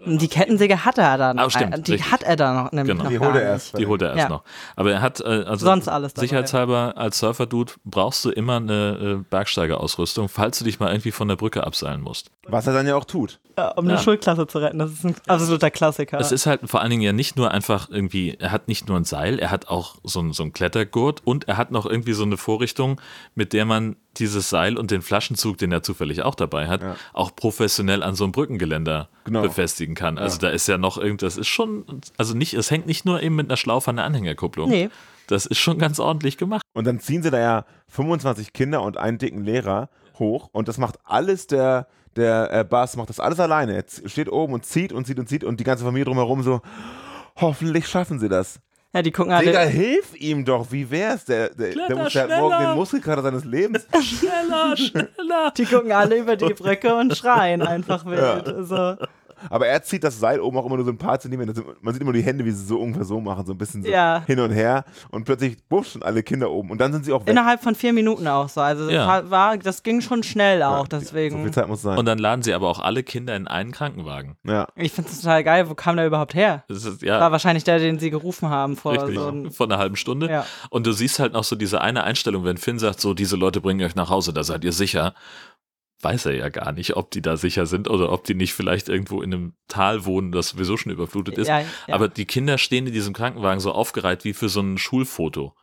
Die Kettensäge hat er dann. Ah, stimmt, die richtig. hat er da noch. Nämlich Genau. noch Die holt er nicht. erst. Die holt er erst Ja. noch. Aber er hat, äh, also Sonst alles dabei. sicherheitshalber als Surfer-Dude brauchst du immer eine äh, Bergsteigerausrüstung, falls du dich mal irgendwie von der Brücke abseilen musst. Was er dann ja auch tut. Ja, um eine Ja. Schulklasse zu retten. Das ist ein absoluter Klassiker. Es ist halt vor allen Dingen ja nicht nur einfach irgendwie, er hat nicht nur ein Seil, er hat auch so ein, so ein Klettergurt und er hat noch irgendwie so eine Vorrichtung, mit der man dieses Seil und den Flaschenzug, den er zufällig auch dabei hat, Ja. auch professionell an so einem Brückengeländer Genau. befestigen kann. Also da ist ja noch irgendwas, ist schon, also nicht, es hängt nicht nur eben mit einer Schlaufe an der Anhängerkupplung. Nee. Das ist schon ganz ordentlich gemacht. Und dann ziehen sie da ja 25 Kinder und einen dicken Lehrer hoch und das macht alles der, der äh, Bass, macht das alles alleine. Er steht oben und zieht und zieht und zieht und die ganze Familie drumherum so, hoffentlich schaffen sie das. Ja, die gucken Digga, alle. hilf ihm doch, wie wär's? Der, der, der muss ja morgen schneller. den Muskelkater seines Lebens. Schneller, schneller. Die gucken alle über die Brücke und schreien einfach wild. Also, Aber er zieht das Seil oben auch immer nur so ein paar Zentimeter. Man sieht immer die Hände, wie sie so ungefähr so machen, so ein bisschen so Ja. hin und her. Und plötzlich, buff, schon alle Kinder oben. Und dann sind sie auch weg. innerhalb von vier Minuten auch so. Also das Ja. war- war, das ging schon schnell auch, So deswegen. viel Zeit muss sein. Und dann laden sie aber auch alle Kinder in einen Krankenwagen. ja. Ich finde es total geil. Wo kam der überhaupt her? Das ist, War ja, wahrscheinlich der, den sie gerufen haben vor richtig. so ein, Von einer halben Stunde. Ja. Und du siehst halt noch so diese eine Einstellung, wenn Finn sagt, so, diese Leute bringen euch nach Hause, da seid ihr sicher. Weiß er ja gar nicht, ob die da sicher sind oder ob die nicht vielleicht irgendwo in einem Tal wohnen, das sowieso schon überflutet ist. Ja, ja. Aber die Kinder stehen in diesem Krankenwagen so aufgereiht wie für so ein Schulfoto.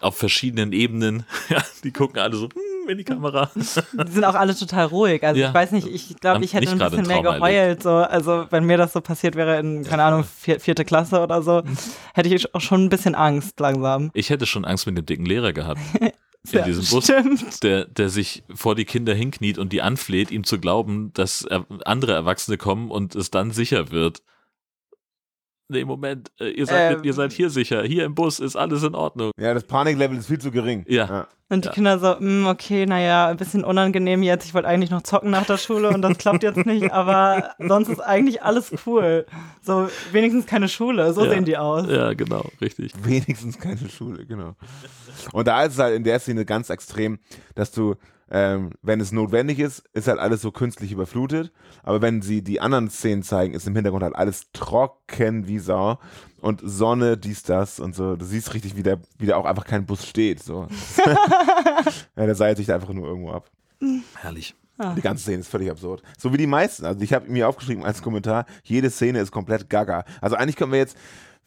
Auf verschiedenen Ebenen. Ja, die gucken alle so, hm, in die Kamera. Die sind auch alle total ruhig. Also Ja. ich weiß nicht, ich glaube, ich hätte ein bisschen mehr geheult. So. Also wenn mir das so passiert wäre in, keine Ahnung, vier, vierte Klasse oder so, hätte ich auch schon ein bisschen Angst langsam. Ich hätte schon Angst mit dem dicken Lehrer gehabt. In Ja, diesem Bus, stimmt. der, der sich vor die Kinder hinkniet und die anfleht, ihm zu glauben, dass er, andere Erwachsene kommen und es dann sicher wird. Nee, Moment, äh, ihr, seid, Ähm. ihr seid hier sicher. Hier im Bus ist alles in Ordnung. Ja, das Paniklevel ist viel zu gering. Ja. Und die Ja. Kinder so, "Mm, okay, naja, ein bisschen unangenehm jetzt. Ich wollte eigentlich noch zocken nach der Schule und das klappt jetzt nicht, aber sonst ist eigentlich alles cool. So, wenigstens keine Schule, so Ja. sehen die aus. Ja, genau, richtig. Wenigstens keine Schule, genau. Und da ist es halt in der Szene ganz extrem, dass du, ähm, wenn es notwendig ist, ist halt alles so künstlich überflutet. Aber wenn sie die anderen Szenen zeigen, ist im Hintergrund halt alles trocken wie Sau. Und Sonne, dies, das und so. Du siehst richtig, wie da wie da auch einfach kein Bus steht. So. ja, der seilt sich da einfach nur irgendwo ab. Herrlich. Ah. Die ganze Szene ist völlig absurd. So wie die meisten. Also ich habe mir aufgeschrieben als Kommentar, jede Szene ist komplett gaga. Also eigentlich können wir jetzt,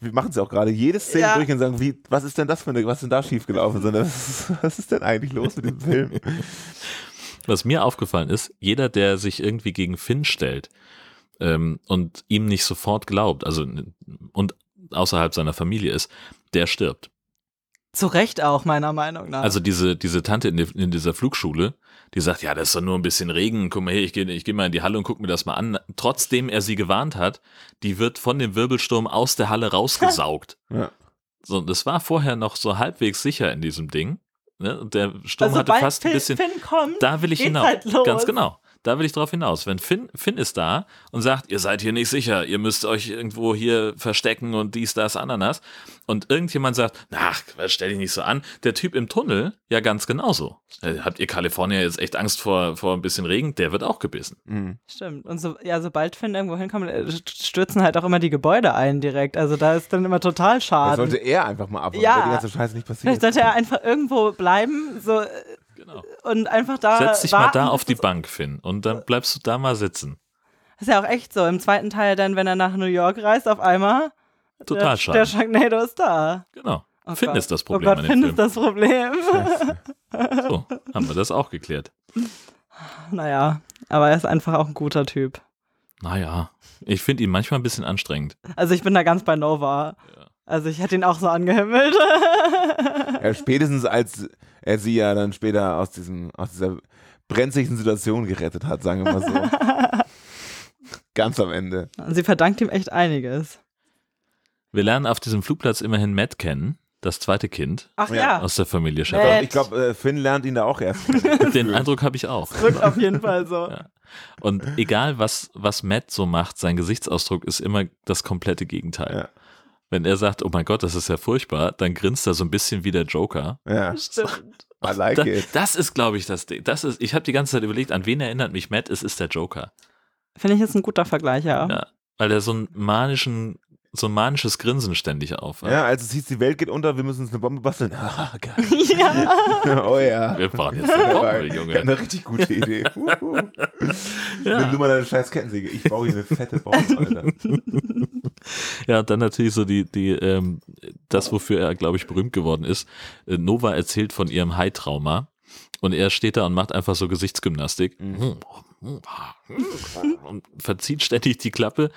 wir machen es ja auch gerade, jede Szene Ja. durch und sagen, wie, was ist denn das für eine, was ist denn da schiefgelaufen? Sondern was ist, was ist denn eigentlich los mit dem Film? Was mir aufgefallen ist, jeder, der sich irgendwie gegen Finn stellt ähm, und ihm nicht sofort glaubt, also und außerhalb seiner Familie ist, der stirbt. Zu Recht auch, meiner Meinung nach. Also diese, diese Tante in, die, in dieser Flugschule, die sagt, ja, das ist doch nur ein bisschen Regen, guck mal hier, ich gehe ich geh mal in die Halle und guck mir das mal an. Trotzdem er sie gewarnt hat, die wird von dem Wirbelsturm aus der Halle rausgesaugt. Ja. So, das war vorher noch so halbwegs sicher in diesem Ding. Ne? Und der Sturm Also hatte fast ein Finn- bisschen. Kommt, da will ich hinaus. halt. Ganz genau. Da will ich drauf hinaus. Wenn Finn, Finn ist da und sagt, ihr seid hier nicht sicher, ihr müsst euch irgendwo hier verstecken und dies, das, Ananas. Und irgendjemand sagt, ach, stell dich nicht so an. Der Typ im Tunnel, ja ganz genauso. Äh, Habt ihr Kalifornier jetzt echt Angst vor, vor ein bisschen Regen? Der wird auch gebissen. Mhm. Stimmt. Und so, ja, sobald Finn irgendwo hinkommt, äh, stürzen halt auch immer die Gebäude ein direkt. Also da ist dann immer total schade. sollte er einfach mal abwarten, Ja. weil die ganze Scheiße nicht passiert. Vielleicht sollte er einfach irgendwo bleiben so, äh, und einfach da. Setz dich warten, mal da auf die Bank, Finn. Und dann bleibst du da mal sitzen. Ist ja auch echt so. Im zweiten Teil dann, wenn er nach New York reist, auf einmal. Total der, schade. Der Sharknado ist da. Genau. Oh Finn Gott. ist das Problem Oh Gott, Finn ist das Problem. So, haben wir das auch geklärt. naja, aber er ist einfach auch ein guter Typ. Naja, ich finde ihn manchmal ein bisschen anstrengend. Also ich bin da ganz bei Nova. Also ich hätte ihn auch so angehimmelt. Ja, spätestens als er sie ja dann später aus, diesem, aus dieser brenzlichen Situation gerettet hat, sagen wir mal so. Ganz am Ende. Und sie verdankt ihm echt einiges. Wir lernen auf diesem Flugplatz immerhin Matt kennen, das zweite Kind Ach ja. aus der Familie Ich Shepard. Ich glaube, äh, Finn lernt ihn da auch erst. Den Eindruck habe ich auch. Wirkt auf jeden Fall so. Ja. Und egal, was, was Matt so macht, sein Gesichtsausdruck ist immer das komplette Gegenteil. Ja. Wenn er sagt, oh mein Gott, das ist ja furchtbar, dann grinst er so ein bisschen wie der Joker. Ja, Stimmt. I like Da, it. das ist, glaube ich, das Ding. Das ist, ich habe die ganze Zeit überlegt, an wen erinnert mich Matt? Es ist der Joker. Finde ich jetzt ein guter Vergleich, ja. Ja, weil er so einen manischen, so ein manisches Grinsen ständig auf. Ja, als es hieß, die Welt geht unter, wir müssen uns eine Bombe basteln. Ah, geil. Ja. oh ja. Wir brauchen jetzt eine Bombe, Ja, Junge. Eine richtig gute Idee. Uhu. Ja. Nimm du mal deine scheiß Kettensäge. Ich brauche hier eine fette Bombe, Alter. Ja, und dann natürlich so die, die, ähm, das, wofür er, glaube ich, berühmt geworden ist. Äh, Nova erzählt von ihrem Hai-Trauma und er steht da und macht einfach so Gesichtsgymnastik und verzieht ständig die Klappe,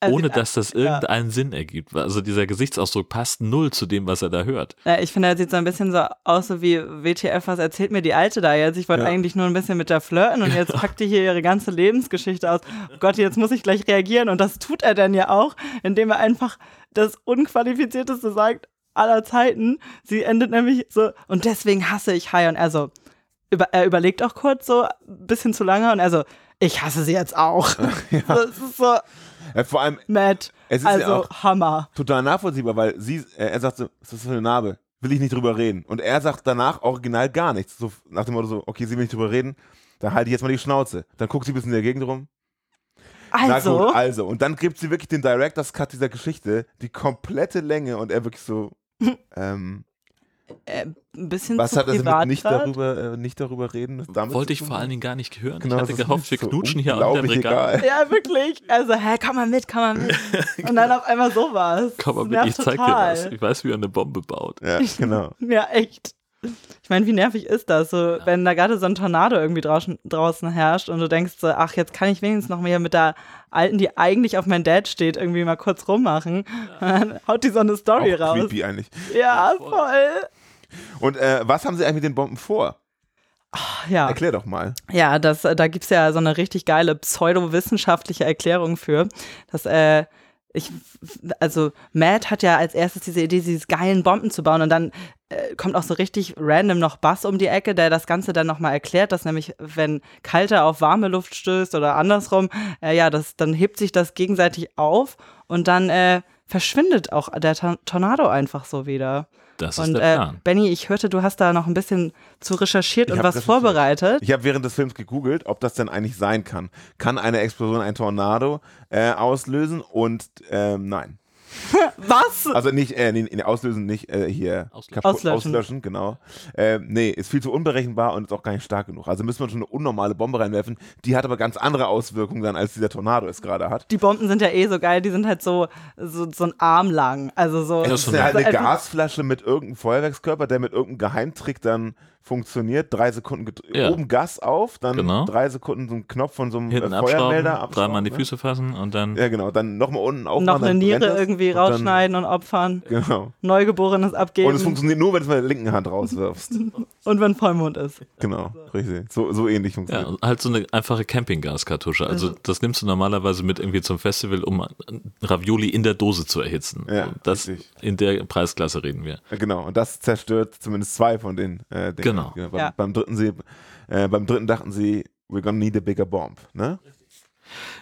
Also, ohne dass das irgendeinen Sinn ergibt. Also dieser Gesichtsausdruck passt null zu dem, was er da hört. Ja, ich finde, er sieht so ein bisschen so aus, so wie WTF, was erzählt mir die Alte da jetzt? Ich wollte Ja. eigentlich nur ein bisschen mit der flirten und jetzt packt die hier ihre ganze Lebensgeschichte aus. Oh Gott, jetzt muss ich gleich reagieren und das tut er dann ja auch, indem er einfach das Unqualifizierteste sagt aller Zeiten. Sie endet nämlich so, und deswegen hasse ich Hai und er so, über, er überlegt auch kurz so, ein bisschen zu lange und er so, ich hasse sie jetzt auch. so, es ist so, Ja, vor allem, Matt, Es ist ja also auch- Hammer. total nachvollziehbar, weil sie, er sagt so, was ist das für eine Narbe? Will ich nicht drüber reden. Und er sagt danach original gar nichts. So nach dem Motto so, okay, sie will nicht drüber reden, dann halte ich jetzt mal die Schnauze. Dann guckt sie ein bisschen in der Gegend rum. Na Also, gut, also. Und dann gibt sie wirklich den Director's Cut dieser Geschichte, die komplette Länge und er wirklich so, ähm, äh, ein bisschen was zu hat er privat damit nicht grad. darüber, äh, nicht darüber reden? Wollte ich vor allen Dingen gar nicht hören. Genau, ich das hatte gehofft, wir so knutschen hier unter dem Regal. egal. Ja, wirklich. Also, hä, komm mal mit, komm mal mit. Und dann auf einmal sowas. Komm mal Das mit, ich nervt zeig dir total. was. Ich weiß, wie er eine Bombe baut. Ja, genau. Ja, echt. Ich meine, wie nervig ist das, so, wenn da gerade so ein Tornado irgendwie draußen, draußen herrscht und du denkst so, ach, jetzt kann ich wenigstens noch mehr mit der Alten, die eigentlich auf mein Dad steht, irgendwie mal kurz rummachen. Und dann haut die so eine Story Auch raus. creepy eigentlich. Ja, voll. Und äh, was haben sie eigentlich mit den Bomben vor? Ja. Erklär doch mal. Ja, das, äh, da gibt es ja so eine richtig geile pseudowissenschaftliche Erklärung für. Dass, äh, ich, also Matt hat ja als erstes diese Idee, diese geilen Bomben zu bauen und dann äh, kommt auch so richtig random noch Bass um die Ecke, der das Ganze dann nochmal erklärt, dass nämlich, wenn kalte auf warme Luft stößt oder andersrum, äh, ja, das, dann hebt sich das gegenseitig auf und dann äh, verschwindet auch der Tor- Tornado einfach so wieder. Das ist und der äh, Plan. Benny, ich hörte, du hast da noch ein bisschen zu recherchiert Ich und was recherchiert. vorbereitet. Ich habe während des Films gegoogelt, ob das denn eigentlich sein kann. Kann eine Explosion ein Tornado äh, auslösen? Und ähm, nein. Was? Also nicht, äh, nee, nee, auslösen, nicht äh, hier Auslöschen. kaputt- Auslöschen. auslöschen, genau. Äh, nee, ist viel zu unberechenbar und ist auch gar nicht stark genug. Also müssen wir schon eine unnormale Bombe reinwerfen. Die hat aber ganz andere Auswirkungen dann, als dieser Tornado es gerade hat. Die Bomben sind ja eh so geil, die sind halt so, so, so ein Arm lang. Also so. Das ist ja halt eine Gasflasche mit irgendeinem Feuerwerkskörper, der mit irgendeinem Geheimtrick dann funktioniert. Drei Sekunden Ja. oben Gas auf, dann Genau. drei Sekunden so ein Knopf von so einem Hinten äh, abschrauben, Feuermelder dreimal an die ne? Füße fassen und dann. Ja, genau. Dann nochmal unten aufmachen. noch eine Niere das irgendwie und dann- rausschneiden und opfern. Genau. Neugeborenes abgeben. Und es funktioniert nur, wenn du es mit der linken Hand rauswirfst. Und wenn Vollmond ist. genau, richtig. So, so ähnlich Ja, funktioniert halt so eine einfache Campinggaskartusche. Also das nimmst du normalerweise mit irgendwie zum Festival, um Ravioli in der Dose zu erhitzen. Ja, das richtig. in der Preisklasse reden wir. Ja, Genau, und das zerstört zumindest zwei von den äh, Dingen. Genau. Ja, beim, Ja. beim, dritten sie, äh, beim dritten dachten sie, we're gonna need a bigger bomb. Ne?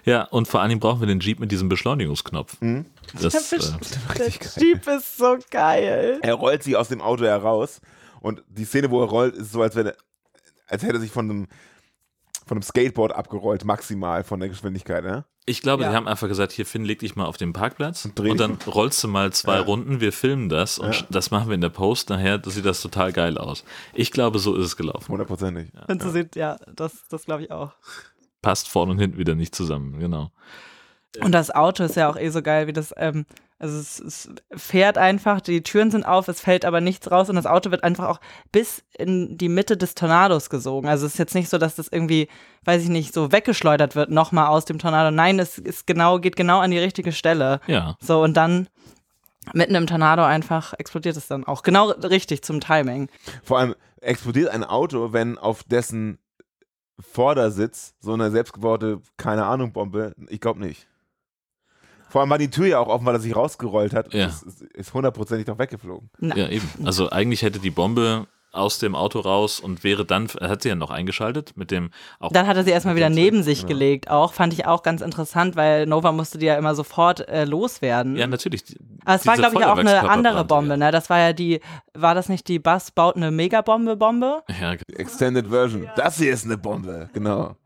Ja, und vor allen Dingen brauchen wir den Jeep mit diesem Beschleunigungsknopf. Mhm. Das, äh, Der Jeep ist so geil. Er rollt sich aus dem Auto heraus und die Szene, wo er rollt, ist so, als, wenn er, als hätte er sich von einem, von einem Skateboard abgerollt, maximal von der Geschwindigkeit. Ne? Ich glaube, Ja. die haben einfach gesagt, hier Finn, leg dich mal auf den Parkplatz und, dreh dann rollst du mal zwei Ja. Runden, wir filmen das und Ja. das machen wir in der Post nachher, das sieht das total geil aus. Ich glaube, so ist es gelaufen. Hundertprozentig. Und so sieht, ja, das, das glaube ich auch. Passt vorne und hinten wieder nicht zusammen, genau. Und das Auto ist ja auch eh so geil, wie das, ähm, also es, es fährt einfach, die Türen sind auf, es fällt aber nichts raus und das Auto wird einfach auch bis in die Mitte des Tornados gesogen. Also es ist jetzt nicht so, dass das irgendwie, weiß ich nicht, so weggeschleudert wird, nochmal aus dem Tornado. Nein, es ist genau, geht genau an die richtige Stelle. Ja. So, und dann mitten im Tornado einfach explodiert es dann auch. Genau richtig zum Timing. Vor allem explodiert ein Auto, wenn auf dessen Vordersitz so eine selbstgebaute, keine Ahnung, Bombe, ich glaube nicht. Vor allem war die Tür ja auch offen, weil er sich rausgerollt hat. Ja. Das ist- ist hundertprozentig doch weggeflogen. Na, Ja, eben. Also eigentlich hätte die Bombe aus dem Auto raus und wäre dann, er hat sie ja noch eingeschaltet mit dem auch. Dann hat er sie erstmal wieder neben sich Ja. gelegt. Auch fand ich auch ganz interessant, weil Nova musste die ja immer sofort äh, loswerden. ja, natürlich. Aber es war, glaube ich, auch eine andere Bombe, ne? Das war ja die, war das nicht die Bass baut eine Megabombe-Bombe? Ja, Extended Version. Das hier ist eine Bombe, genau.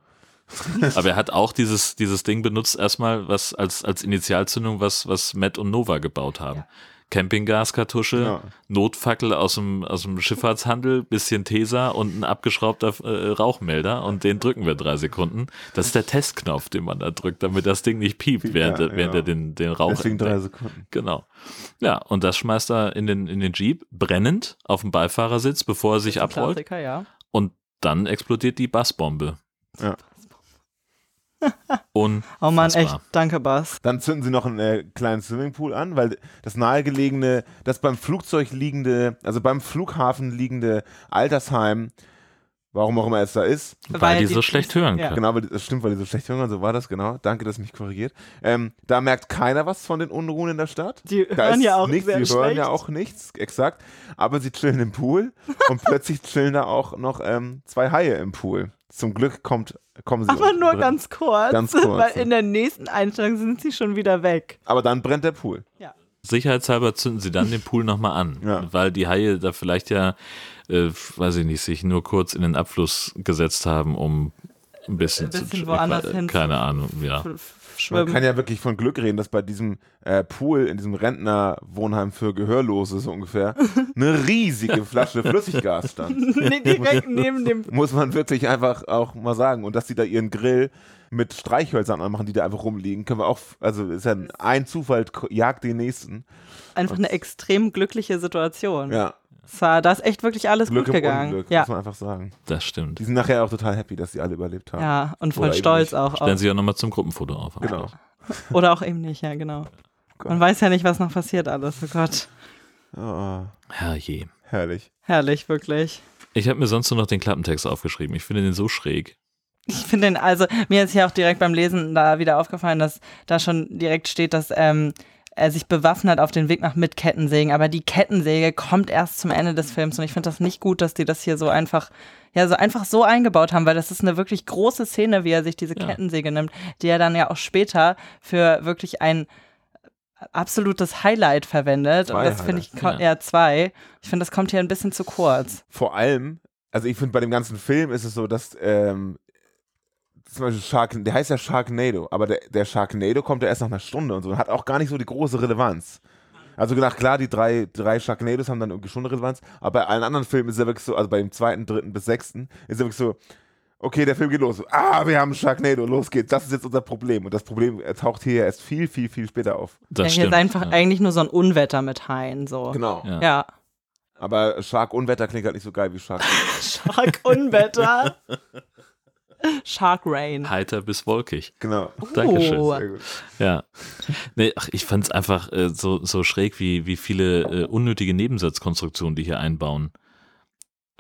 aber er hat auch dieses, dieses Ding benutzt erstmal, was als, als Initialzündung, was, was Matt und Nova gebaut haben. Campinggaskartusche, Ja. Notfackel aus dem, aus dem Schifffahrtshandel, bisschen Tesa und ein abgeschraubter äh, Rauchmelder und den drücken wir drei Sekunden. Das ist der Testknopf, den man da drückt, damit das Ding nicht piept, während, Ja, er- während er den, den Rauch Deswegen drei entdeckt. Sekunden. Genau. Ja, und das schmeißt er in den, in den Jeep, brennend auf dem Beifahrersitz, bevor er sich abrollt. Klassiker, ja. Und dann explodiert die Bassbombe. Ja. Und Oh Mann, echt, danke, Bass. Dann zünden sie noch einen äh, kleinen Swimmingpool an, weil das nahegelegene, das beim Flugzeug liegende, also beim Flughafen liegende Altersheim, warum auch immer es da ist. Weil, die, so schlecht hören ja. können. Genau, weil, die- das stimmt, weil die so schlecht hören, so war das, genau. Danke, dass mich korrigiert. Ähm, da merkt keiner was von den Unruhen in der Stadt. Die Da hören ja auch nichts, sehr die hören schlecht. ja auch nichts, exakt. Aber sie chillen im Pool und plötzlich chillen da auch noch ähm, zwei Haie im Pool. Zum Glück kommt, kommen sie. Aber nur ganz kurz, Ganz kurz, weil ja. in der nächsten Einstellung sind sie schon wieder weg. Aber dann brennt der Pool. Sicherheitshalber zünden sie dann den Pool nochmal an, Ja. weil die Haie da vielleicht ja, äh, weiß ich nicht, sich nur kurz in den Abfluss gesetzt haben, um ein bisschen, Ein bisschen zu woanders hin Keine Ahnung, ja. Man Schwimmen. kann ja wirklich von Glück reden, dass bei diesem äh, Pool, in diesem Rentnerwohnheim für Gehörlose so ungefähr, eine riesige Flasche Flüssiggas stand. Nee, direkt neben dem. Muss man wirklich einfach auch mal sagen. Und dass die da ihren Grill mit Streichhölzern anmachen, die da einfach rumliegen, können wir auch, also ist ja ein Zufall, jagt den nächsten. Einfach eine extrem glückliche Situation. Ja. Es war, da ist echt wirklich alles Glück gut gegangen. Unglück, ja. muss man einfach sagen. Das stimmt. Die sind nachher auch total happy, dass sie alle überlebt haben. ja, und voll Oder stolz auch. Stellen Auf. Sie ja nochmal zum Gruppenfoto auf. Genau. Oder auch eben nicht, ja, genau. Man weiß ja nicht, was noch passiert alles. Oh Gott. Oh, Herrje. herrlich. Herrlich, wirklich. Ich habe mir sonst nur noch den Klappentext aufgeschrieben. Ich finde den so schräg. Ich finde den, also mir ist ja auch direkt beim Lesen da wieder aufgefallen, dass da schon direkt steht, dass ähm, er sich bewaffnet auf den Weg macht mit Kettensägen. Aber die Kettensäge kommt erst zum Ende des Films und ich finde das nicht gut, dass die das hier so einfach, ja, so einfach so eingebaut haben, weil das ist eine wirklich große Szene, wie er sich diese Ja. Kettensäge nimmt, die er dann ja auch später für wirklich ein absolutes Highlight verwendet. Zwei und das finde ich, ja. ja, zwei. Ich finde, das kommt hier ein bisschen zu kurz. Vor allem, also ich finde bei dem ganzen Film ist es so, dass ähm, zum Beispiel Shark, der heißt ja Sharknado, aber der, der Sharknado kommt ja erst nach einer Stunde und so und hat auch gar nicht so die große Relevanz. Also gedacht, klar, die drei, drei Sharknados haben dann irgendwie schon eine Relevanz, aber bei allen anderen Filmen ist er wirklich so, also bei dem zweiten, dritten bis sechsten, ist er wirklich so, okay, der Film geht los. Ah, wir haben Sharknado, los geht's. Das ist jetzt unser Problem. Und das Problem taucht hier erst viel, viel, viel später auf. Das ja, hier stimmt. ist einfach ja. eigentlich nur so ein Unwetter mit Haien. So. Genau. Ja. ja. Aber Shark Unwetter klingt halt nicht so geil wie Shark. Shark Unwetter. Shark Rain. Heiter bis wolkig. genau. Dankeschön. Oh. Sehr gut. Ja. Nee, ach, ich fand es einfach äh, so, so schräg, wie, wie viele äh, unnötige Nebensatzkonstruktionen die hier einbauen.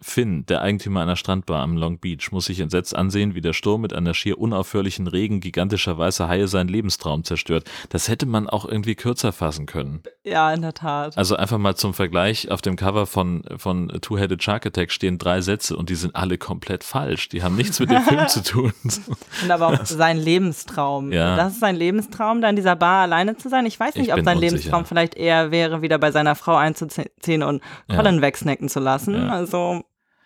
Finn, der Eigentümer einer Strandbar am Long Beach, muss sich entsetzt ansehen, wie der Sturm mit einer schier unaufhörlichen Regen gigantischer weißer Haie seinen Lebenstraum zerstört. Das hätte man auch irgendwie kürzer fassen können. Ja, in der Tat. Also einfach mal zum Vergleich, auf dem Cover von, von Two-Headed Shark Attack stehen drei Sätze und die sind alle komplett falsch. Die haben nichts mit dem Film zu tun. Und aber auch sein Lebenstraum. Ja. Das ist sein Lebenstraum, da in dieser Bar alleine zu sein. Ich weiß nicht, Ich ob sein unsicher. Lebenstraum vielleicht eher wäre, wieder bei seiner Frau einzuziehen und Ja. Colin wegsnacken zu lassen. Ja. Also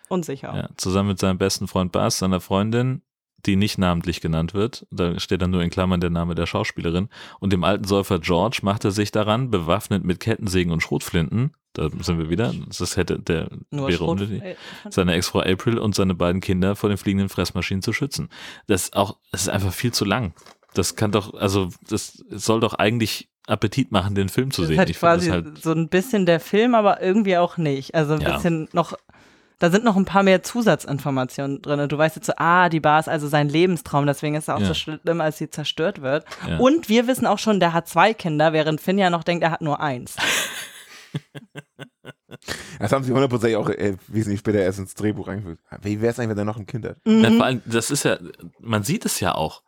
unsicher. Ja, zusammen mit seinem besten Freund Bas, seiner Freundin, die nicht namentlich genannt wird. Da steht dann nur in Klammern der Name der Schauspielerin. Und dem alten Säufer George macht er sich daran, bewaffnet mit Kettensägen und Schrotflinten. Da sind wir wieder. Das hätte der Nur wäre unnötig. äh, Seine Ex-Frau April und seine beiden Kinder vor den fliegenden Fressmaschinen zu schützen. Das ist auch, das ist einfach viel zu lang. Das kann doch, also das soll doch eigentlich Appetit machen, den Film zu Das sehen. halt ich finde quasi das halt, so ein bisschen der Film, aber irgendwie auch nicht. Also ein Ja. bisschen noch. Da sind noch ein paar mehr Zusatzinformationen drin. Und du weißt jetzt so, ah, die Bar ist also sein Lebenstraum, deswegen ist es auch Ja. so schlimm, als sie zerstört wird. Ja. Und wir wissen auch schon, der hat zwei Kinder, während Finn ja noch denkt, er hat nur eins. Das haben sie hundertprozentig auch äh, wesentlich später erst ins Drehbuch eingefügt. Wie wäre es eigentlich, wenn er noch ein Kind hat? Ja, Mhm. vor allem, das ist ja, man sieht es ja auch.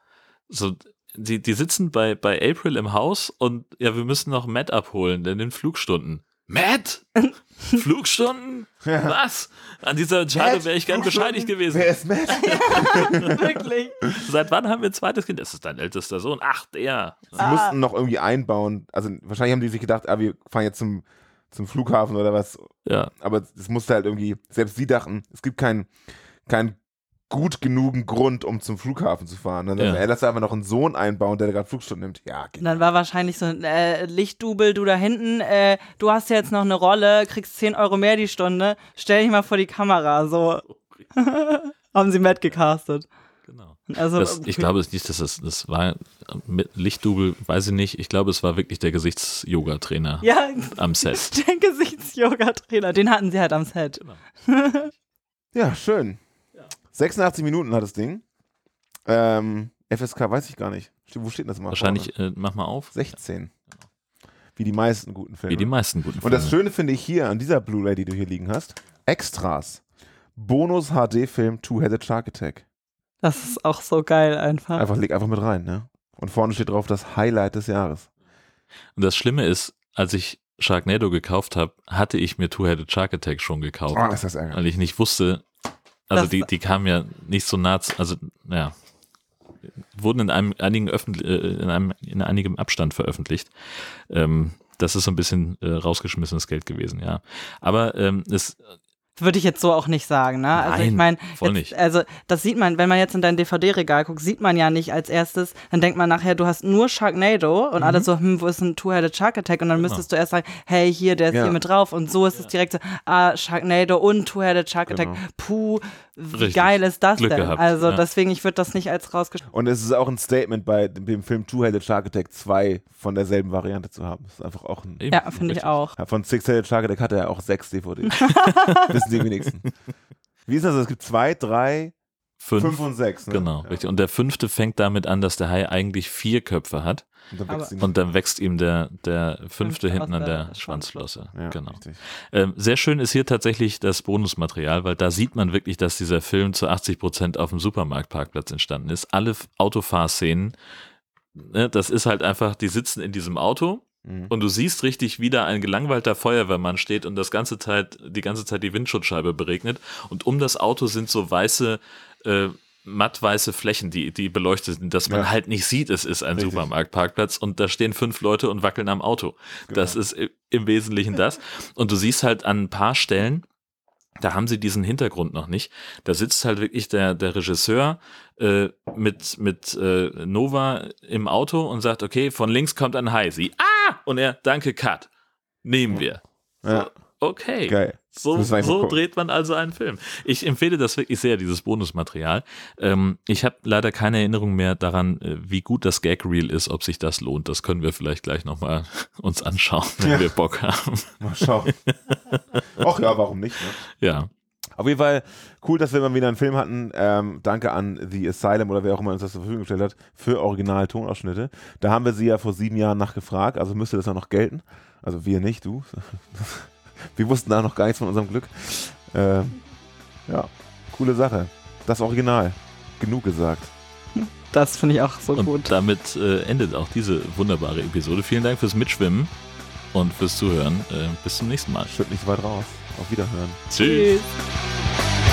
So, die, die sitzen bei, bei April im Haus und ja, wir müssen noch Matt abholen, der nimmt Flugstunden. Matt? Flugstunden? Was? An dieser Entscheidung wäre ich gern bescheidigt gewesen. Wer ist Matt? Wirklich? Seit wann haben wir ein zweites Kind? Das ist dein ältester Sohn. Ach, der. Sie mussten noch irgendwie einbauen. Also wahrscheinlich haben die sich gedacht, ah, wir fahren jetzt zum, zum Flughafen oder was. Ja. Aber es musste halt irgendwie, selbst sie dachten, es gibt keinen keinen gut genugen Grund, um zum Flughafen zu fahren. Dann Ja. er lässt einfach noch einen Sohn einbauen, der da gerade Flugstunden nimmt. Ja, geht. Und dann war wahrscheinlich so ein äh, Lichtdubel, du da hinten, äh, du hast ja jetzt noch eine Rolle, kriegst 10 Euro mehr die Stunde, stell dich mal vor die Kamera. So haben sie Matt gecastet. Genau. Also, Das, ich glaube es nicht, dass das, das war mit Lichtdubel, weiß ich nicht. Ich glaube, es war wirklich der Gesichts-Yoga-Trainer ja, am Set. der Gesichts-Yoga-Trainer, den hatten sie halt am Set. Ja, schön. 86 Minuten hat das Ding. Ähm, FSK weiß ich gar nicht. Wo steht denn das mal? Wahrscheinlich, äh, mach mal auf. 16. Wie die meisten guten Filme. Wie die meisten guten Und das Filme. Schöne finde ich hier an dieser Blu-ray, die du hier liegen hast, Extras. Bonus HD-Film Two-Headed Shark Attack. Das ist auch so geil einfach. Einfach leg einfach mit rein, ne? Und vorne steht drauf das Highlight des Jahres. Und das Schlimme ist, als ich Sharknado gekauft habe, hatte ich mir Two-Headed Shark Attack schon gekauft. Oh, ist das ärgerlich. Weil ich nicht wusste, also Das- die, die kamen ja nicht so nah, zu- also ja, wurden in einem einigen öffentlich, äh, in einem in einigem Abstand veröffentlicht. Ähm, das ist so ein bisschen äh, rausgeschmissenes Geld gewesen, ja. Aber ähm, es Würde ich jetzt so auch nicht sagen, ne? also ich Nein, meine, voll jetzt- nicht. also das sieht man, wenn man jetzt in dein DVD-Regal guckt, sieht man ja nicht als erstes, dann denkt man nachher, du hast nur Sharknado und alle so, hm, wo ist ein Two-Headed Shark Attack? Und dann müsstest du erst sagen, hey, hier, der ist Ja. hier mit drauf und so ist es direkt so, ah, Sharknado und Two-Headed Shark Attack, Genau. puh, wie Richtig. geil ist das Glück denn? gehabt, also ja. deswegen, ich würde das nicht als rausgestellt. Und es ist auch ein Statement bei dem, Film Two-Headed Shark Attack 2 von derselben Variante zu haben. Das ist einfach auch ein. Eben, Ja, finde ich auch. Von Six-Headed Shark Attack hat er ja auch sechs DVDs. Wissen die wenigsten. Wie ist das? Es gibt zwei, drei, Fünf. fünf und sechs. Ne? Genau, Ja. richtig. Und der fünfte fängt damit an, dass der Hai eigentlich vier Köpfe hat. Und dann wächst ihm- Und dann wächst ihm der, der fünfte hinten an der der Schwanzflosse. ja, genau. Ähm, sehr schön ist hier tatsächlich das Bonusmaterial, weil da sieht man wirklich, dass dieser Film zu 80 Prozent auf dem Supermarktparkplatz entstanden ist. Alle Autofahrszenen, ne, das ist halt einfach, die sitzen in diesem Auto Mhm. und du siehst richtig, wie da ein gelangweilter Feuerwehrmann steht und das ganze Zeit, die ganze Zeit die Windschutzscheibe beregnet. Und um das Auto sind so weiße, äh, mattweiße Flächen, die, die beleuchtet sind, dass man Ja. halt nicht sieht, es ist ein Richtig. Supermarktparkplatz und da stehen fünf Leute und wackeln am Auto. Das Genau. ist i- im Wesentlichen das. Und du siehst halt an ein paar Stellen, da haben sie diesen Hintergrund noch nicht. Da sitzt halt wirklich der, der Regisseur äh, mit, mit äh, Nova im Auto und sagt, okay, von links kommt ein Hai. Sie, ah! Und er, danke, Cut. Nehmen wir. Ja, Okay. geil. So, so dreht man also einen Film. Ich empfehle das wirklich sehr, dieses Bonusmaterial. Ähm, ich habe leider keine Erinnerung mehr daran, äh, wie gut das Gag-Reel ist, ob sich das lohnt. Das können wir vielleicht gleich nochmal uns anschauen, wenn Ja. wir Bock haben. Mal schauen. Ach ja, warum nicht? Ne? Ja. Auf jeden Fall cool, dass wir mal wieder einen Film hatten. Ähm, danke an The Asylum oder wer auch immer uns das zur Verfügung gestellt hat für Original-Tonausschnitte. Da haben wir sie ja vor sieben Jahren nachgefragt, also müsste das ja noch gelten. Also wir nicht, du. Wir wussten da noch gar nichts von unserem Glück. Ähm, ja, coole Sache. Das Original. Genug gesagt. Das finde ich auch so Und gut. damit äh, endet auch diese wunderbare Episode. Vielen Dank fürs Mitschwimmen und fürs Zuhören. Äh, bis zum nächsten Mal. Schritt nicht so weit raus. Auf Wiederhören. Tschüss. Tschüss.